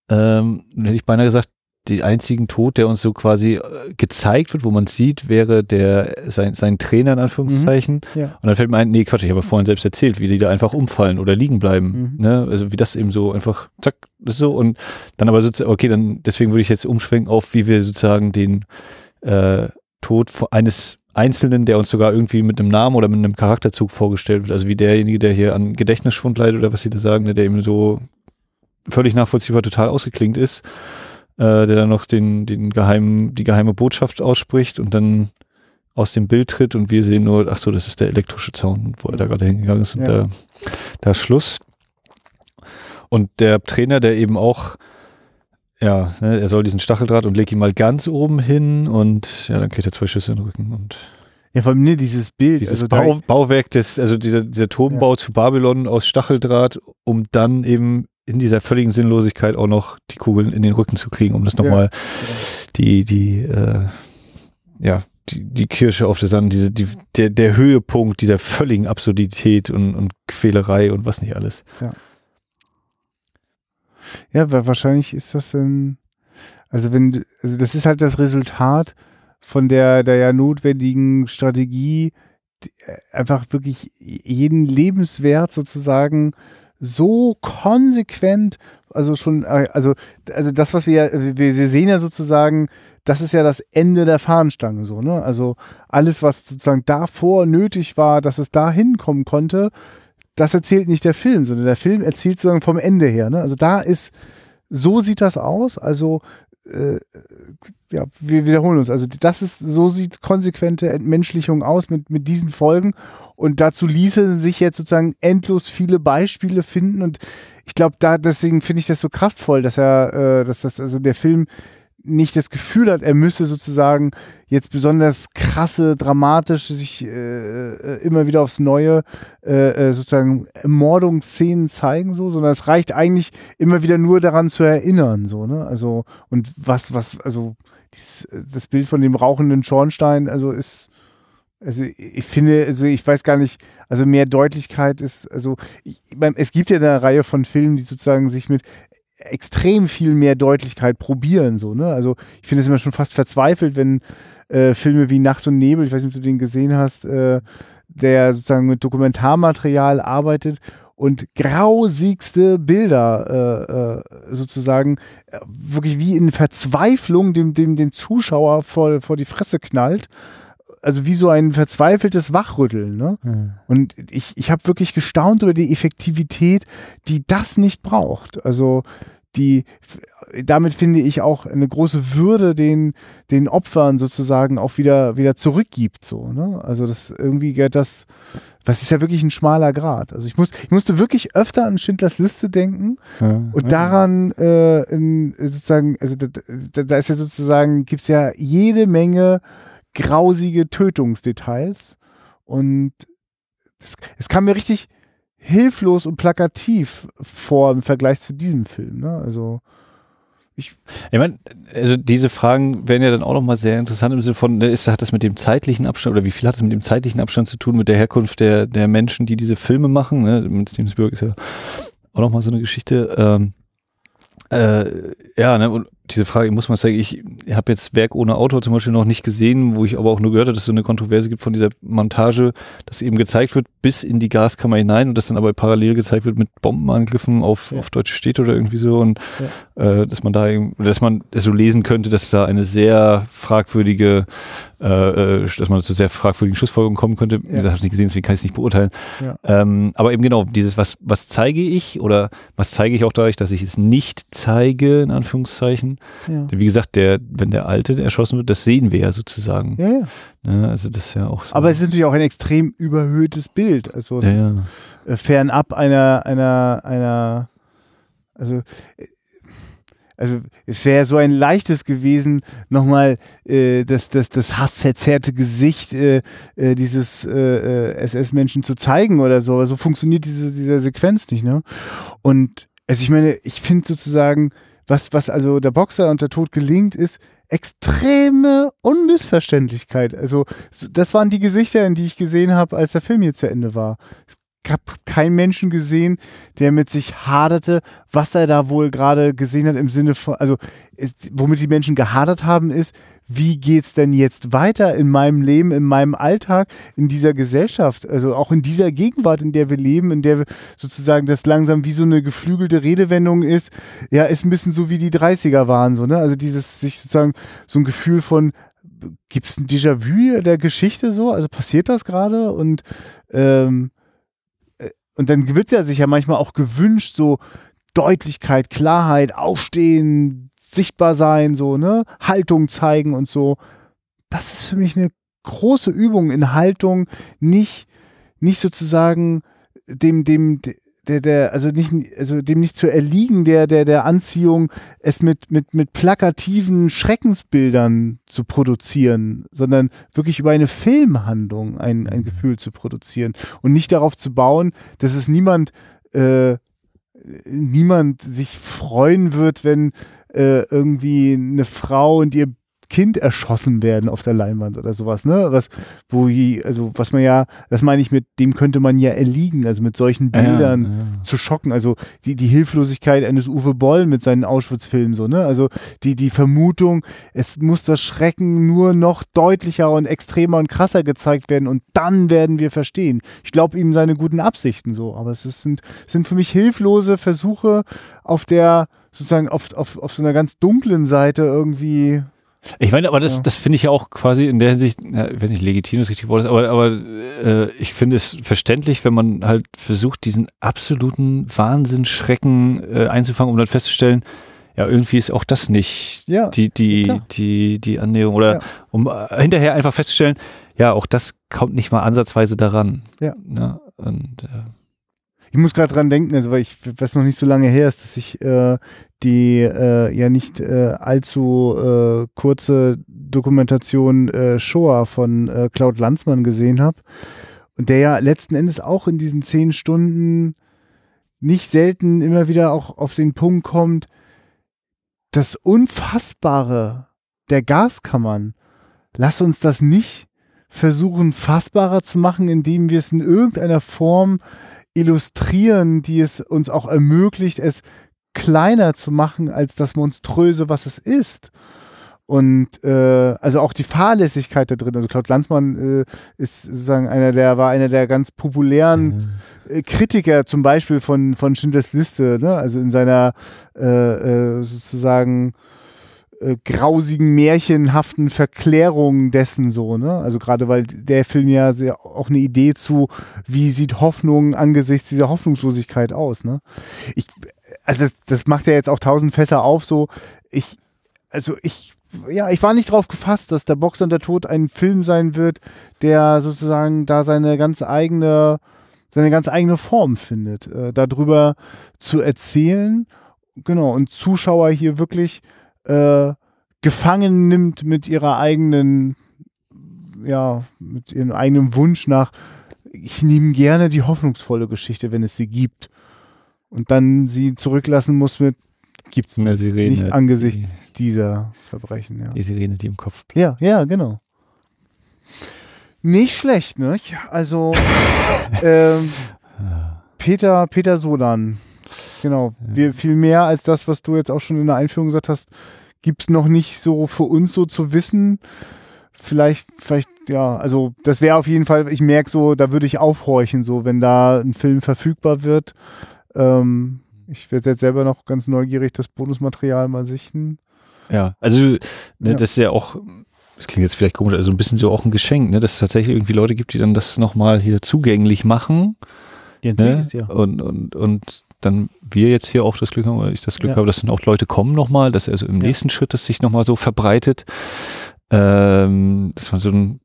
S1: ähm, hätte ich beinahe gesagt, die einzigen Tod, der uns so quasi äh, gezeigt wird, wo man sieht, wäre der sein, sein Trainer in Anführungszeichen.
S2: ja.
S1: Und dann fällt mir ein, nee, Quatsch, ich habe ja vorhin selbst erzählt, wie die da einfach umfallen oder liegen bleiben.
S2: Mhm.
S1: Ne? Also wie das eben so einfach, zack, das ist so. Und dann aber sozusagen, okay, dann deswegen würde ich jetzt umschwenken auf, wie wir sozusagen den äh, Tod eines Einzelnen, der uns sogar irgendwie mit einem Namen oder mit einem Charakterzug vorgestellt wird. Also wie derjenige, der hier an Gedächtnisschwund leidet oder was sie da sagen, ne, der eben so völlig nachvollziehbar total ausgeklingt ist, äh, der dann noch den, den geheimen, die geheime Botschaft ausspricht und dann aus dem Bild tritt und wir sehen nur, ach so, das ist der elektrische Zaun, wo er da gerade hingegangen ist und
S2: Ja.
S1: da, da ist Schluss. Und der Trainer, der eben auch, ja, ne, er soll diesen Stacheldraht und leg ihn mal ganz oben hin und ja, dann kriegt er zwei Schüsse in den Rücken und
S2: ja, vor allem ne, dieses Bild.
S1: dieses
S2: also
S1: Bau, Bauwerk des, also dieser, dieser Turmbau zu Babylon aus Stacheldraht, um dann eben in dieser völligen Sinnlosigkeit auch noch die Kugeln in den Rücken zu kriegen, um das nochmal die, die, äh, ja, die, die Kirsche auf der Sand, diese, die, der, der Höhepunkt dieser völligen Absurdität und, und Quälerei und was nicht alles.
S2: Ja, wa- wahrscheinlich ist das dann, also wenn, also das ist halt das Resultat von der, der ja notwendigen Strategie, äh, einfach wirklich jeden Lebenswert sozusagen so konsequent, also schon, äh, also, also das, was wir, wir, wir sehen ja sozusagen, das ist ja das Ende der Fahnenstange, so, ne? Also alles, was sozusagen davor nötig war, dass es da hinkommen konnte, das erzählt nicht der Film, sondern der Film erzählt sozusagen vom Ende her. Ne? Also da ist, so sieht das aus. Also äh, ja, wir wiederholen uns. Also das ist, so sieht konsequente Entmenschlichung aus mit, mit diesen Folgen. Und dazu ließe sich jetzt sozusagen endlos viele Beispiele finden. Und ich glaube, da deswegen finde ich das so kraftvoll, dass er, äh, dass das, also der Film nicht das Gefühl hat, er müsse sozusagen jetzt besonders krasse, dramatische, sich äh, äh, immer wieder aufs Neue äh, äh, sozusagen Ermordungsszenen zeigen, so, sondern es reicht eigentlich immer wieder nur daran zu erinnern, so, ne? Also, und was, was, also dieses, das Bild von dem rauchenden Schornstein, also ist, also ich finde, also ich weiß gar nicht, also mehr Deutlichkeit ist, also ich, ich mein, es gibt ja eine Reihe von Filmen, die sozusagen sich mit extrem viel mehr Deutlichkeit probieren, so, ne? Also ich finde es immer schon fast verzweifelt, wenn äh, Filme wie Nacht und Nebel, ich weiß nicht, ob du den gesehen hast, äh, der sozusagen mit Dokumentarmaterial arbeitet und grausigste Bilder äh, äh, sozusagen äh, wirklich wie in Verzweiflung dem, dem, dem Zuschauer vor, vor die Fresse knallt. Also wie so ein verzweifeltes Wachrütteln. Ne? Und ich, ich habe wirklich gestaunt über die Effektivität, die das nicht braucht. Also die, damit finde ich auch eine große Würde den, den Opfern sozusagen auch wieder, wieder zurückgibt. So, ne? Also das irgendwie das, das ist ja wirklich ein schmaler Grad. Also ich muss, ich musste wirklich öfter an Schindlers Liste denken und daran äh, in, sozusagen, also da, da, da ist ja sozusagen, gibt's ja jede Menge grausige Tötungsdetails und es, kam mir richtig hilflos und plakativ vor im Vergleich zu diesem Film. Ne? Also
S1: Ich meine, also diese Fragen wären ja dann auch nochmal sehr interessant im Sinne von, ne, ist, hat das mit dem zeitlichen Abstand oder wie viel hat das mit dem zeitlichen Abstand zu tun, mit der Herkunft der, der Menschen, die diese Filme machen? Ne? Mit Steven Spielberg ist ja auch nochmal so eine Geschichte. Ähm, äh, ja, ne, und diese Frage, ich muss mal sagen, ich habe jetzt Werk ohne Autor zum Beispiel noch nicht gesehen, wo ich aber auch nur gehört habe, dass es so eine Kontroverse gibt von dieser Montage, dass eben gezeigt wird bis in die Gaskammer hinein und das dann aber parallel gezeigt wird mit Bombenangriffen auf,
S2: Ja.
S1: auf deutsche Städte oder irgendwie so und äh, dass man da, eben- dass man es so lesen könnte, dass da eine sehr fragwürdige äh, äh, dass man zu sehr fragwürdigen Schlussfolgerungen kommen könnte.
S2: Ja.
S1: gesagt, habe es nicht gesehen, deswegen kann ich es nicht beurteilen.
S2: Ja.
S1: Ähm, aber eben genau, dieses, was, was zeige ich oder was zeige ich auch dadurch, dass ich es nicht zeige, in Anführungszeichen.
S2: Ja.
S1: Denn wie gesagt, der, wenn der Alte erschossen wird, das sehen wir ja sozusagen.
S2: Ja, ja.
S1: Ne? Also das ist ja auch so.
S2: Aber es ist natürlich auch ein extrem überhöhtes Bild. Also äh, fernab einer, einer, einer, also, äh, also es wäre so ein leichtes gewesen, nochmal äh, das, das, das hassverzerrte Gesicht äh, äh, dieses äh, äh, SS-Menschen zu zeigen oder so. Aber so funktioniert diese, diese Sequenz nicht, ne? Und also ich meine, ich finde sozusagen, was, was also der Boxer und der Tod gelingt, ist extreme Unmissverständlichkeit. Also so- das waren die Gesichter, in die ich gesehen habe, als der Film hier zu Ende war. Ich habe keinen Menschen gesehen, der mit sich haderte, was er da wohl gerade gesehen hat im Sinne von, also es, womit die Menschen gehadert haben, ist, wie geht's denn jetzt weiter in meinem Leben, in meinem Alltag, in dieser Gesellschaft, also auch in dieser Gegenwart, in der wir leben, in der wir sozusagen das langsam wie so eine geflügelte Redewendung ist, ja, ist ein bisschen so wie die 30er waren, so, ne? Also dieses sich sozusagen so ein Gefühl von gibt es ein Déjà-vu der Geschichte so? Also passiert das gerade? Und, ähm, äh, und dann wird ja sich ja manchmal auch gewünscht, so Deutlichkeit, Klarheit, Aufstehen, sichtbar sein, so, ne? Haltung zeigen und so. Das ist für mich eine große Übung in Haltung, nicht, nicht sozusagen dem, dem, der, der, also nicht, also dem nicht zu erliegen, der, der, der Anziehung, es mit, mit, mit plakativen Schreckensbildern zu produzieren, sondern wirklich über eine Filmhandlung ein, ein Gefühl zu produzieren und nicht darauf zu bauen, dass es niemand, äh, niemand sich freuen wird, wenn äh, irgendwie eine Frau und ihr Kind erschossen werden auf der Leinwand oder sowas, ne? Was, wo je, also was man ja, das meine ich mit, dem könnte man ja erliegen, also mit solchen Bildern
S1: Ja, ja.
S2: zu schocken. Also die, die Hilflosigkeit eines Uwe Boll mit seinen Auschwitz-Filmen, so, ne? Also die, die Vermutung, es muss das Schrecken nur noch deutlicher und extremer und krasser gezeigt werden und dann werden wir verstehen. Ich glaube ihm seine guten Absichten so, aber es ist, sind, sind für mich hilflose Versuche auf der, sozusagen auf, auf, auf so einer ganz dunklen Seite irgendwie.
S1: Ich meine, aber das,
S2: Ja.
S1: das finde ich ja auch quasi in der Hinsicht, ja, ich weiß nicht, legitim das richtige Wort ist, aber, aber äh, ich finde es verständlich, wenn man halt versucht, diesen absoluten Wahnsinnsschrecken äh, einzufangen, um dann festzustellen, ja, irgendwie ist auch das nicht
S2: Ja,
S1: die, die,
S2: klar.
S1: die, die Annäherung. Oder um äh, hinterher einfach festzustellen, ja, auch das kommt nicht mal ansatzweise daran.
S2: Ja.
S1: ja und äh,
S2: Ich muss gerade dran denken, also weil ich was noch nicht so lange her ist, dass ich äh, die äh, ja nicht äh, allzu äh, kurze Dokumentation äh, Shoah von äh, Claude Lanzmann gesehen habe und der ja letzten Endes auch in diesen zehn Stunden nicht selten immer wieder auch auf den Punkt kommt, das Unfassbare der Gaskammern. Lass uns das nicht versuchen fassbarer zu machen, indem wir es in irgendeiner Form illustrieren, die es uns auch ermöglicht, es kleiner zu machen als das Monströse, was es ist. Und äh, also auch die Fahrlässigkeit da drin. Also Claude Lanzmann äh, ist sozusagen einer der, war einer der ganz populären äh, Kritiker zum Beispiel von, von Schindlers Liste, ne? also in seiner äh, äh, sozusagen äh, grausigen, märchenhaften Verklärung dessen so, ne? Also gerade weil der Film ja sehr, auch eine Idee zu, wie sieht Hoffnung angesichts dieser Hoffnungslosigkeit aus, ne? Ich, also das, das macht ja jetzt auch tausend Fässer auf, so. Ich, also ich, ja, ich war nicht drauf gefasst, dass der Boxer und der Tod ein Film sein wird, der sozusagen da seine ganz eigene, seine ganz eigene Form findet, äh, darüber zu erzählen, genau, und Zuschauer hier wirklich äh, gefangen nimmt mit ihrer eigenen, ja, mit ihrem eigenen Wunsch nach, ich nehme gerne die hoffnungsvolle Geschichte, wenn es sie gibt. Und dann sie zurücklassen muss mit, gibt's
S1: eine
S2: nicht,
S1: Sirene.
S2: nicht angesichts dieser Verbrechen, ja.
S1: Die, die Sirene, die im Kopf
S2: Ja, ja, genau. Nicht schlecht, ne? Also, *laughs* ähm, Peter, Peter Solan. Genau. Wir, viel mehr als das, was du jetzt auch schon in der Einführung gesagt hast, gibt's noch nicht so für uns so zu wissen. Vielleicht, vielleicht, ja, also das wäre auf jeden Fall, ich merke so, da würde ich aufhorchen, so, wenn da ein Film verfügbar wird. Ähm, ich werde jetzt selber noch ganz neugierig das Bonusmaterial mal sichten.
S1: Ja, also ne,
S2: Ja.
S1: das ist ja auch das klingt jetzt vielleicht komisch, also ein bisschen so auch ein Geschenk, ne, dass es tatsächlich irgendwie Leute gibt, die dann das nochmal hier zugänglich machen.
S2: Ja,
S1: Ne?
S2: ist ja.
S1: Und, und, und dann wir jetzt hier auch das Glück haben, oder ich das Glück
S2: Ja.
S1: habe, dass dann auch Leute kommen nochmal, dass also im
S2: Ja.
S1: nächsten Schritt das sich nochmal so verbreitet, ähm, dass man so ein,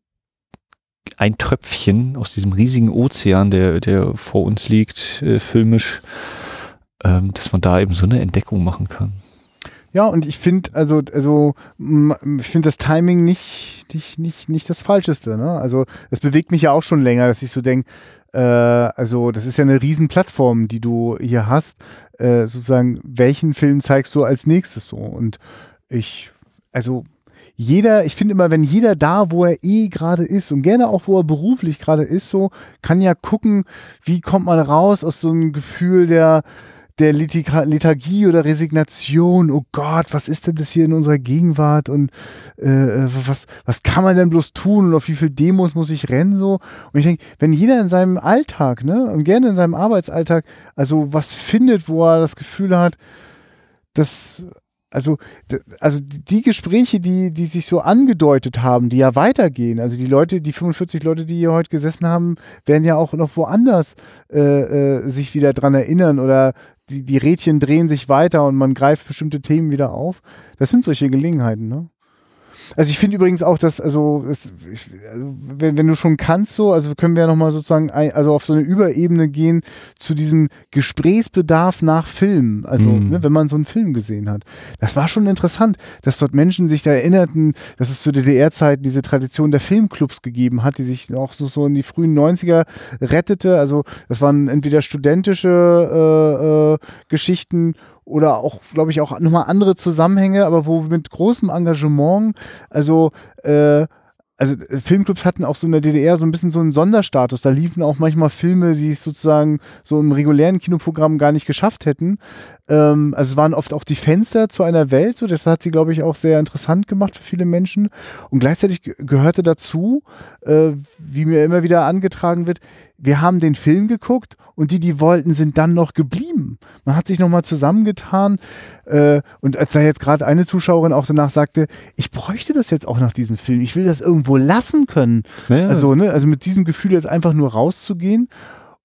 S1: ein Tröpfchen aus diesem riesigen Ozean, der, der vor uns liegt, äh, filmisch, ähm, dass man da eben so eine Entdeckung machen kann.
S2: Ja, und ich finde, also, also, ich finde das Timing nicht, nicht, nicht, nicht das Falscheste. Ne? Also, es bewegt mich ja auch schon länger, dass ich so denke, also, das ist ja eine riesen Plattform, die du hier hast. Äh, sozusagen, welchen Film zeigst du als nächstes so? Und ich, also, jeder, ich finde immer, wenn jeder da, wo er eh gerade ist und gerne auch, wo er beruflich gerade ist, so, kann ja gucken, wie kommt man raus aus so einem Gefühl der, der Litika- Lethargie oder Resignation, oh Gott, was ist denn das hier in unserer Gegenwart? Und äh, was, was kann man denn bloß tun? Und auf wie viel Demos muss ich rennen so? Und ich denke, wenn jeder in seinem Alltag, ne, und gerne in seinem Arbeitsalltag, also was findet, wo er das Gefühl hat, dass also, also die Gespräche, die, die sich so angedeutet haben, die ja weitergehen, also die Leute, die 45 Leute, die hier heute gesessen haben, werden ja auch noch woanders äh, äh, sich wieder dran erinnern oder die, die Rädchen drehen sich weiter und man greift bestimmte Themen wieder auf. Das sind solche Gelegenheiten, ne? Also ich finde übrigens auch, dass, also, es, ich, also wenn, wenn du schon kannst so, also können wir ja nochmal sozusagen ein, also auf so eine Überebene gehen zu diesem Gesprächsbedarf nach Film. Also,
S1: Mhm.
S2: ne, wenn man so einen Film gesehen hat. Das war schon interessant, dass dort Menschen sich da erinnerten, dass es zu DDR-Zeiten diese Tradition der Filmclubs gegeben hat, die sich auch so, so in die frühen 90er rettete. Also das waren entweder studentische äh, äh, Geschichten oder auch, glaube ich, auch nochmal andere Zusammenhänge, aber wo mit großem Engagement, also äh, also Filmclubs hatten auch so in der DDR so ein bisschen so einen Sonderstatus. Da liefen auch manchmal Filme, die es sozusagen so im regulären Kinoprogramm gar nicht geschafft hätten. Ähm, also es waren oft auch die Fenster zu einer Welt. So, das hat sie, glaube ich, auch sehr interessant gemacht für viele Menschen. Und gleichzeitig ge- gehörte dazu, äh, wie mir immer wieder angetragen wird, wir haben den Film geguckt und die, die wollten, sind dann noch geblieben. Man hat sich nochmal zusammengetan äh, und als da jetzt gerade eine Zuschauerin auch danach sagte, ich bräuchte das jetzt auch nach diesem Film, ich will das irgendwo lassen können.
S1: Ja.
S2: Also, ne, also mit diesem Gefühl jetzt einfach nur rauszugehen.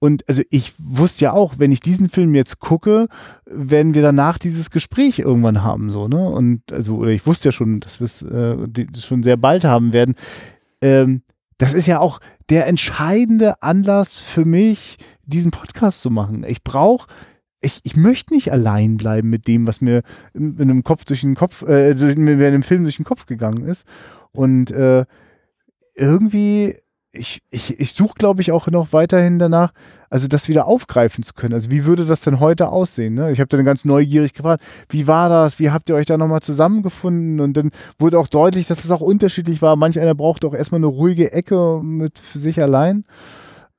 S2: Und also ich wusste ja auch, wenn ich diesen Film jetzt gucke, werden wir danach dieses Gespräch irgendwann haben, so, ne? Und also, oder ich wusste ja schon, dass wir es äh, das schon sehr bald haben werden. Ähm, das ist ja auch der entscheidende Anlass für mich, diesen Podcast zu machen. Ich brauche ich, ich möchte nicht allein bleiben mit dem, was mir in, in einem Kopf durch den Kopf, äh, durch, einem Film durch den Kopf gegangen ist. Und äh, irgendwie, ich, ich, ich suche, glaube ich, auch noch weiterhin danach, also das wieder aufgreifen zu können. Also wie würde das denn heute aussehen? Ne? Ich habe dann ganz neugierig gefragt, wie war das? Wie habt ihr euch da nochmal zusammengefunden? Und dann wurde auch deutlich, dass es auch unterschiedlich war. Manch einer braucht auch erstmal eine ruhige Ecke mit für sich allein.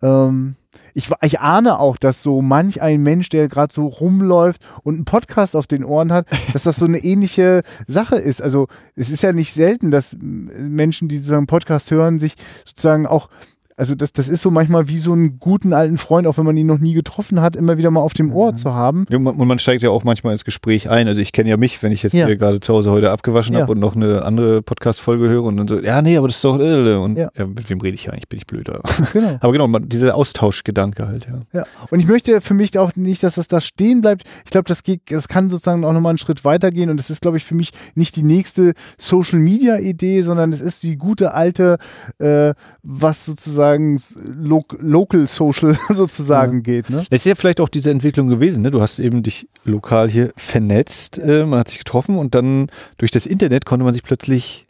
S2: Ähm, ich, ich ahne auch, dass so manch ein Mensch, der gerade so rumläuft und einen Podcast auf den Ohren hat, *laughs* dass das so eine ähnliche Sache ist. Also es ist ja nicht selten, dass Menschen, die sozusagen Podcast hören, sich sozusagen auch also das, das ist so manchmal wie so einen guten alten Freund, auch wenn man ihn noch nie getroffen hat, immer wieder mal auf dem Ohr zu haben.
S1: Ja, Und man steigt ja auch manchmal ins Gespräch ein. Also ich kenne ja mich, wenn ich jetzt
S2: Ja.
S1: hier gerade zu Hause heute abgewaschen
S2: Ja.
S1: habe und noch eine andere Podcast-Folge höre und dann so, ja, nee, aber das ist doch, äh, und
S2: Ja.
S1: mit wem rede ich ja eigentlich? Bin ich blöder. *laughs*
S2: Genau.
S1: aber genau, dieser Austauschgedanke halt, ja.
S2: Ja. Und ich möchte für mich auch nicht, dass das da stehen bleibt. Ich glaube, das geht, das kann sozusagen auch nochmal einen Schritt weitergehen. Und das ist, glaube ich, für mich nicht die nächste Social Media Idee, sondern es ist die gute alte, äh, was sozusagen lo Local Social *laughs* sozusagen geht. Ne?
S1: Das ist ja vielleicht auch diese Entwicklung gewesen. Ne? Du hast eben dich lokal hier vernetzt, äh, man hat sich getroffen und dann durch das Internet konnte man sich plötzlich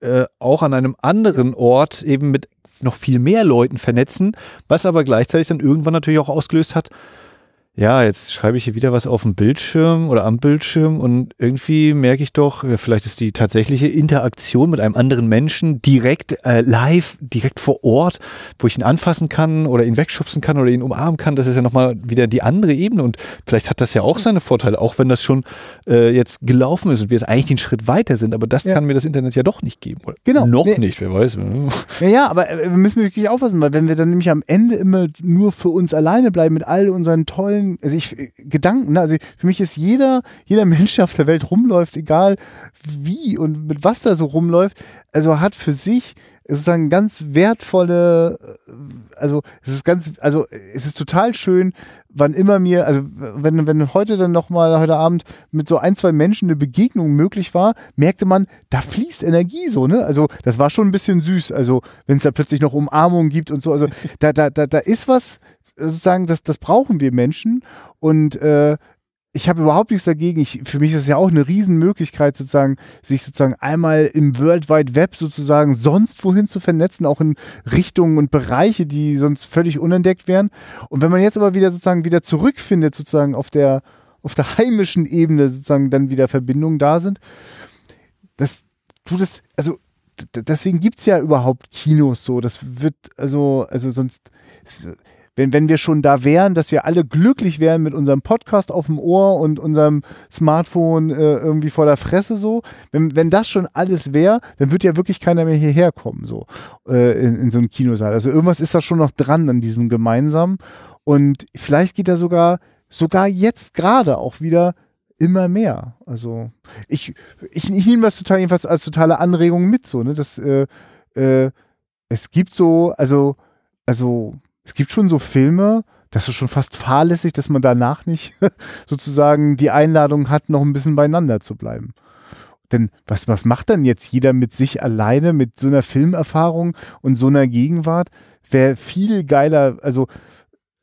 S1: äh, auch an einem anderen Ort eben mit noch viel mehr Leuten vernetzen, was aber gleichzeitig dann irgendwann natürlich auch ausgelöst hat, ja, jetzt schreibe ich hier wieder was auf dem Bildschirm oder am Bildschirm und irgendwie merke ich doch, vielleicht ist die tatsächliche Interaktion mit einem anderen Menschen direkt äh, live, direkt vor Ort, wo ich ihn anfassen kann oder ihn wegschubsen kann oder ihn umarmen kann, das ist ja nochmal wieder die andere Ebene und vielleicht hat das ja auch seine Vorteile, auch wenn das schon äh, jetzt gelaufen ist und wir jetzt eigentlich den Schritt weiter sind, aber das
S2: Ja.
S1: kann mir das Internet ja doch nicht geben. Oder
S2: Genau.
S1: Noch
S2: Nee.
S1: nicht, wer weiß.
S2: Ja, ja, aber äh, wir müssen wirklich aufpassen, weil wenn wir dann nämlich am Ende immer nur für uns alleine bleiben mit all unseren tollen also ich, äh, Gedanken, ne? also für mich ist jeder, jeder Mensch, der auf der Welt rumläuft, egal wie und mit was da so rumläuft, also hat für sich sozusagen ganz wertvolle, äh, also es ist ganz, also es ist total schön, wann immer mir, also wenn, wenn heute dann nochmal heute Abend mit so ein, zwei Menschen eine Begegnung möglich war, merkte man, da fließt Energie so, ne? Also das war schon ein bisschen süß. Also wenn es da plötzlich noch Umarmungen gibt und so, also da, da, da, da ist was, sozusagen, das, das brauchen wir Menschen. Und äh, ich habe überhaupt nichts dagegen. Ich, für mich ist es ja auch eine Riesenmöglichkeit, sozusagen, sich sozusagen einmal im World Wide Web sozusagen sonst wohin zu vernetzen, auch in Richtungen und Bereiche, die sonst völlig unentdeckt wären. Und wenn man jetzt aber wieder sozusagen wieder zurückfindet, sozusagen auf der, auf der heimischen Ebene sozusagen dann wieder Verbindungen da sind, das tut es, also deswegen gibt es ja überhaupt Kinos so. Das wird, also, also sonst wenn, wenn wir schon da wären, dass wir alle glücklich wären mit unserem Podcast auf dem Ohr und unserem Smartphone äh, irgendwie vor der Fresse so, wenn, wenn das schon alles wäre, dann wird ja wirklich keiner mehr hierher kommen, so äh, in, in so einem Kinosaal. Also irgendwas ist da schon noch dran an diesem gemeinsamen und vielleicht geht da sogar, sogar jetzt gerade auch wieder immer mehr. Also ich, ich, ich nehme das total jedenfalls als totale Anregung mit, so, ne, dass äh, äh, es gibt so, also, also es gibt schon so Filme, das ist schon fast fahrlässig, dass man danach nicht *laughs* sozusagen die Einladung hat, noch ein bisschen beieinander zu bleiben. Denn was, was macht dann jetzt jeder mit sich alleine, mit so einer Filmerfahrung und so einer Gegenwart? Wäre viel geiler, also,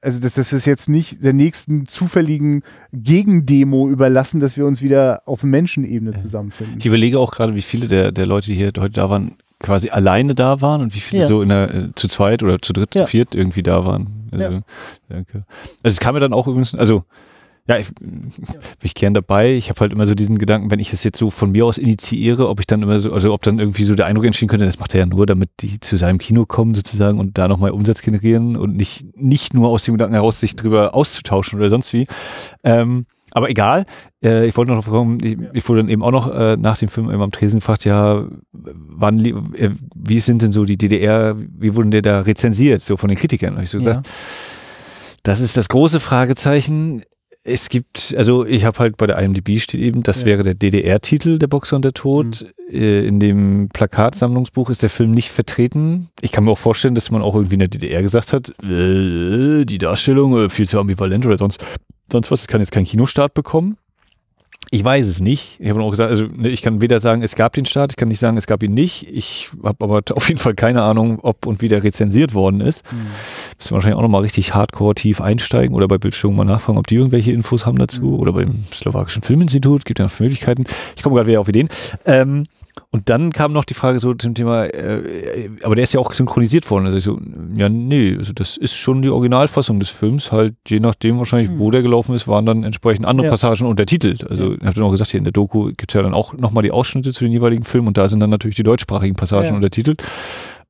S2: also das, das ist jetzt nicht der nächsten zufälligen Gegendemo überlassen, dass wir uns wieder auf Menschenebene zusammenfinden.
S1: Ich überlege auch gerade, wie viele der, der Leute, die hier heute da waren, quasi alleine da waren und wie viele ja. so in der, äh, zu zweit oder zu dritt, ja. zu viert irgendwie da waren. Also, ja. danke. also es kam mir dann auch übrigens, also ja, ich bin *laughs* ich gern dabei. Ich habe halt immer so diesen Gedanken, wenn ich das jetzt so von mir aus initiiere, ob ich dann immer so, also ob dann irgendwie so der Eindruck entstehen könnte, das macht er ja nur, damit die zu seinem Kino kommen sozusagen und da nochmal Umsatz generieren und nicht, nicht nur aus dem Gedanken heraus, sich drüber auszutauschen oder sonst wie. Ähm, aber egal, äh, ich wollte noch kommen, ich, ich, wurde dann eben auch noch äh, nach dem Film immer am Tresen gefragt, ja, wann, äh, wie sind denn so die DDR, wie wurden der da rezensiert, so von den Kritikern? Und ich so ja. gesagt, das ist das große Fragezeichen. Es gibt, also ich habe halt bei der IMDb steht eben, das ja. wäre der DDR-Titel, der Boxer und der Tod. Mhm. Äh, in dem Plakatsammlungsbuch ist der Film nicht vertreten. Ich kann mir auch vorstellen, dass man auch irgendwie in der DDR gesagt hat, äh, die Darstellung äh, viel zu ambivalent oder sonst sonst was. Es kann jetzt keinen Kinostart bekommen. Ich weiß es nicht. Ich habe auch gesagt, also ne, ich kann weder sagen, es gab den Start, ich kann nicht sagen, es gab ihn nicht. Ich habe aber *laughs* auf jeden Fall keine Ahnung, ob und wie der rezensiert worden ist. Mhm. Müssen wir wahrscheinlich auch nochmal richtig hardcore tief einsteigen oder bei Bildschirmen mal nachfragen, ob die irgendwelche Infos haben dazu mhm. oder beim slowakischen Filminstitut. Gibt ja noch Möglichkeiten. Ich komme gerade wieder auf Ideen. Ähm, und dann kam noch die Frage so zum Thema, äh, aber der ist ja auch synchronisiert worden. Also ich so, ja, nee, also das ist schon die Originalfassung des Films. Halt, je nachdem wahrscheinlich, mhm. wo der gelaufen ist, waren dann entsprechend andere ja. Passagen untertitelt. Also ja. ich habe dann auch gesagt, hier in der Doku gibt es ja dann auch nochmal die Ausschnitte zu den jeweiligen Filmen und da sind dann natürlich die deutschsprachigen Passagen ja. untertitelt.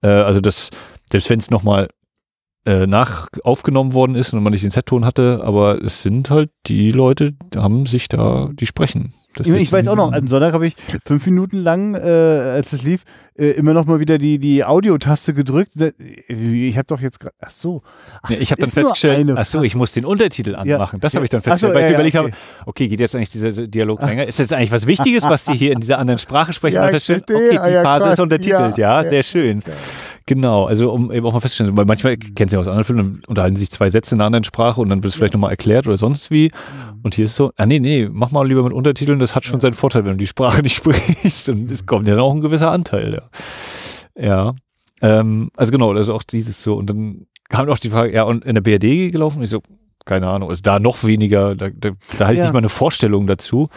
S1: Äh, also das, selbst wenn es nochmal äh, nach aufgenommen worden ist und man nicht den Set-Ton hatte, aber es sind halt die Leute, die haben sich da, die sprechen.
S2: Das ich, weiß auch noch, am Sonntag habe ich fünf Minuten lang, äh, als es lief, äh, immer noch mal wieder die, die Audiotaste gedrückt. Ich habe doch jetzt gerade, ach so.
S1: Ach, ja, ich habe dann festgestellt, ach so, ich muss den Untertitel anmachen. Ja. Das habe ich dann festgestellt, so, weil ich überlegt okay. habe, okay, geht jetzt eigentlich dieser Dialog länger? Ist das eigentlich was Wichtiges, was die hier in dieser anderen Sprache sprechen?
S2: Ja,
S1: okay, die Phase ist untertitelt, ja, sehr schön. Genau, also um eben auch mal festzustellen, weil manchmal kennst du ja aus anderen Filmen, unterhalten sich zwei Sätze in einer anderen Sprache und dann wird es vielleicht nochmal erklärt oder sonst wie. Und hier ist so, ah nee, nee, mach mal lieber mit Untertiteln, das hat schon seinen Vorteil, wenn du die Sprache nicht *laughs* sprichst. Und es kommt ja dann auch ein gewisser Anteil, ja. Ja. Ähm, also genau, also auch dieses so. Und dann kam auch die Frage, ja, und in der BRD gelaufen? Ich so, keine Ahnung, also da noch weniger, da, da, da hatte ich ja. nicht mal eine Vorstellung dazu.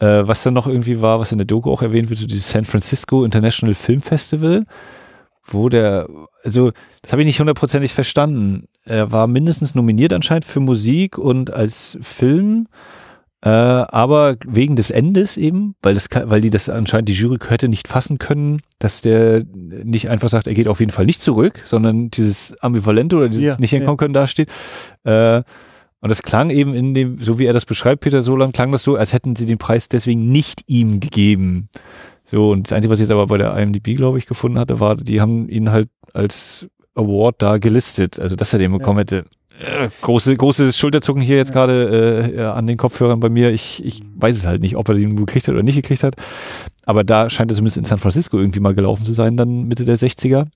S1: Äh, was dann noch irgendwie war, was in der Doku auch erwähnt wird, so dieses San Francisco International Film Festival wo der, also das habe ich nicht hundertprozentig verstanden. Er war mindestens nominiert anscheinend für Musik und als Film, äh, aber wegen des Endes eben, weil das, weil die das anscheinend die Jury hätte nicht fassen können, dass der nicht einfach sagt, er geht auf jeden Fall nicht zurück, sondern dieses Ambivalente oder dieses ja, nicht hinkommen ja. können da steht. Äh, und das klang eben in dem, so wie er das beschreibt, Peter Solan, klang das so, als hätten sie den Preis deswegen nicht ihm gegeben. So, und das Einzige, was ich jetzt aber bei der IMDb, glaube ich, gefunden hatte, war, die haben ihn halt als Award da gelistet, also dass er den bekommen ja. hätte. äh, große, großes Schulterzucken hier jetzt gerade äh, an den Kopfhörern bei mir. Ich, ich weiß es halt nicht, ob er den gekriegt hat oder nicht gekriegt hat. Aber da scheint es zumindest in San Francisco irgendwie mal gelaufen zu sein, dann Mitte der 60er.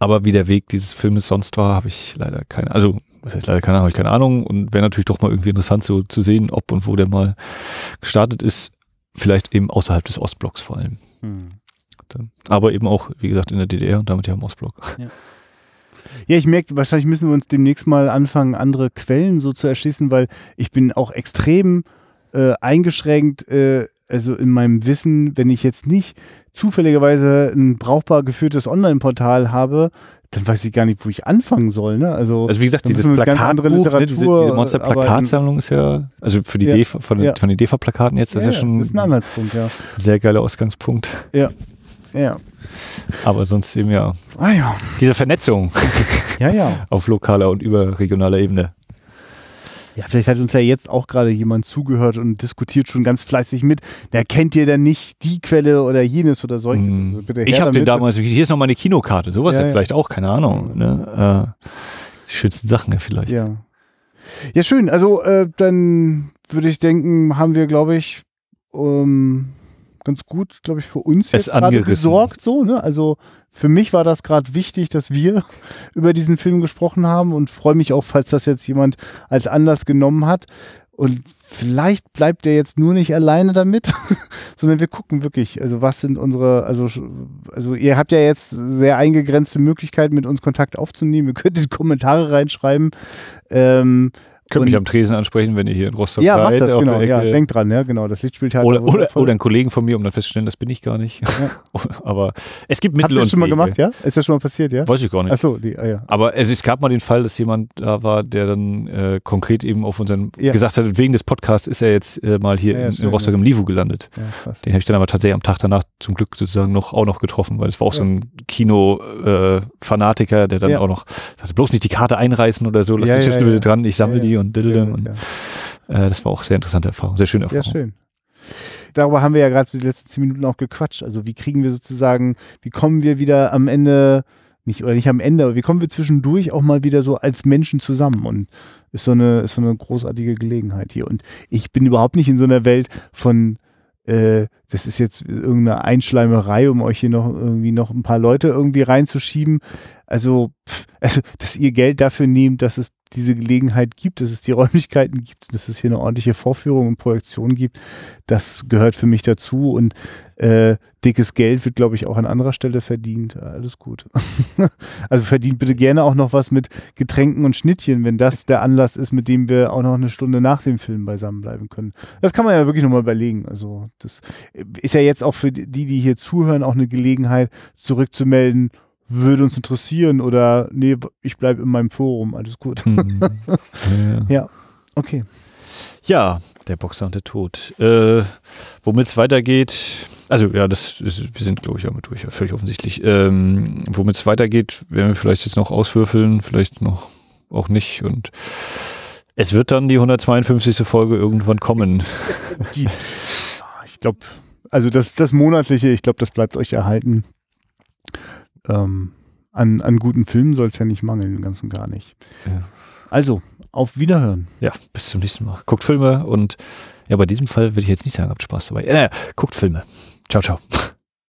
S1: Aber wie der Weg dieses Filmes sonst war, habe ich leider keine, also was heißt leider keine Ahnung, habe ich keine Ahnung und wäre natürlich doch mal irgendwie interessant so zu sehen, ob und wo der mal gestartet ist. Vielleicht eben außerhalb des Ostblocks vor allem.
S2: Hm.
S1: Aber eben auch, wie gesagt, in der DDR und damit ja im Ostblock.
S2: Ja, ich merke, wahrscheinlich müssen wir uns demnächst mal anfangen, andere Quellen so zu erschließen, weil ich bin auch extrem äh, eingeschränkt, äh, also in meinem Wissen, wenn ich jetzt nicht zufälligerweise ein brauchbar geführtes Online-Portal habe, dann weiß ich gar nicht, wo ich anfangen soll. Ne? Also,
S1: Also wie gesagt, dieses Plakatbuch, ne, diese, diese Monster-Plakatsammlung ist ja, also für die
S2: Ja.
S1: DEFA, von, den-
S2: Ja.
S1: von den DEFA-Plakaten jetzt, das ist ja schon
S2: ist ein Anhaltspunkt, ja.
S1: sehr geiler Ausgangspunkt.
S2: Ja.
S1: Aber sonst eben ja,
S2: Ah ja.
S1: diese Vernetzung
S2: Ja, ja. *laughs*
S1: auf lokaler und überregionaler Ebene.
S2: Ja, vielleicht hat uns ja jetzt auch gerade jemand zugehört und diskutiert schon ganz fleißig mit. Der kennt ihr denn nicht die Quelle oder jenes oder solches.
S1: Hm.
S2: Also bitte
S1: ich habe den damals, hier ist noch mal eine Kinokarte, sowas
S2: ja,
S1: ja. vielleicht auch, keine Ahnung. Ne? Äh, die schönsten Sachen ja vielleicht.
S2: Ja. Ja, schön. Also äh, dann würde ich denken, haben wir, glaube ich, ähm, ganz gut, glaube ich, für uns jetzt gerade gesorgt. So, ne? Also für mich war das gerade wichtig, dass wir *laughs* über diesen Film gesprochen haben und freue mich auch, falls das jetzt jemand als Anlass genommen hat. Und vielleicht bleibt er jetzt nur nicht alleine damit, *laughs* sondern wir gucken wirklich, also was sind unsere, also, also ihr habt ja jetzt sehr eingegrenzte Möglichkeiten, mit uns Kontakt aufzunehmen. Ihr könnt in die Kommentare reinschreiben. Ähm,
S1: Könnt mich am Tresen ansprechen, wenn ihr hier in Rostock
S2: ja, macht
S1: seid,
S2: das,
S1: auf
S2: genau. Ja, denkt dran, ja, genau. Das Lichtspieltheater.
S1: oder, oder,
S2: wundervoll.
S1: oder einen Kollegen von mir, um dann festzustellen, das bin ich gar nicht. *laughs* Aber es gibt
S2: Habt
S1: Mittel
S2: ihr
S1: und
S2: das schon mal
S1: Wege.
S2: gemacht, ja? Ist das schon mal passiert, ja?
S1: Weiß ich gar nicht.
S2: Achso, die, ah, ja.
S1: Aber es, es gab mal den Fall, dass jemand da war, der dann äh, konkret eben auf unseren
S2: Ja.
S1: gesagt hat, wegen des Podcasts ist er jetzt äh, mal hier
S2: Ja, ja,
S1: in, in Rostock
S2: ja.
S1: im Livu gelandet.
S2: ja.
S1: Den habe ich dann aber tatsächlich am Tag danach zum Glück sozusagen noch auch noch getroffen, weil es war auch so ein Kino-Fanatiker, der dann
S2: Ja.
S1: auch noch sagte, bloß nicht die Karte einreißen oder so, lass
S2: Ja,
S1: die
S2: ja,
S1: Stifte bitte
S2: ja.
S1: dran, ich sammle
S2: Ja,
S1: die und
S2: Sehr gut,
S1: und
S2: ja.
S1: äh, das war auch sehr interessante Erfahrung, sehr schöne
S2: ja,
S1: Erfahrung.
S2: schön. Darüber haben wir ja gerade so die letzten zehn Minuten auch gequatscht. Also wie kriegen wir sozusagen, wie kommen wir wieder am Ende, nicht oder nicht am Ende, aber wie kommen wir zwischendurch auch mal wieder so als Menschen zusammen und ist so eine, ist so eine großartige Gelegenheit hier. Und ich bin überhaupt nicht in so einer Welt von äh, das ist jetzt irgendeine Einschleimerei, um euch hier noch irgendwie noch ein paar Leute irgendwie reinzuschieben. Also, pff, also, dass ihr Geld dafür nehmt, dass es diese Gelegenheit gibt, dass es die *laughs* Räumlichkeiten gibt, dass es hier eine ordentliche Vorführung und Projektion gibt, das gehört für mich dazu und äh, dickes Geld wird, glaube ich, auch an anderer Stelle verdient. Alles gut. *laughs* also verdient bitte gerne auch noch was mit Getränken und Schnittchen, wenn das der Anlass ist, mit dem wir auch noch eine Stunde nach dem Film beisammen bleiben können. Das kann man ja wirklich nochmal überlegen. Also das ist ja jetzt auch für die, die hier zuhören, auch eine Gelegenheit, zurückzumelden, würde uns interessieren oder nee, ich bleibe in meinem Forum, alles gut.
S1: Mhm. *laughs* ja.
S2: Okay.
S1: Ja, der Boxer und der Tod. Äh, Womit es weitergeht, also ja, das ist, wir sind, glaube ich, damit durch, ja, völlig offensichtlich. Ähm, Womit es weitergeht, werden wir vielleicht jetzt noch auswürfeln, vielleicht noch auch nicht. Und es wird dann die 152. Folge irgendwann kommen. *laughs*
S2: Die, ich glaube, also das, das monatliche, ich glaube, das bleibt euch erhalten. Ähm, an, an guten Filmen soll es ja nicht mangeln, ganz und gar nicht.
S1: Ja.
S2: Also, auf Wiederhören.
S1: Ja, bis zum nächsten Mal. Guckt Filme und ja, bei diesem Fall würde ich jetzt nicht sagen, habt Spaß dabei. Äh, guckt Filme. Ciao, ciao.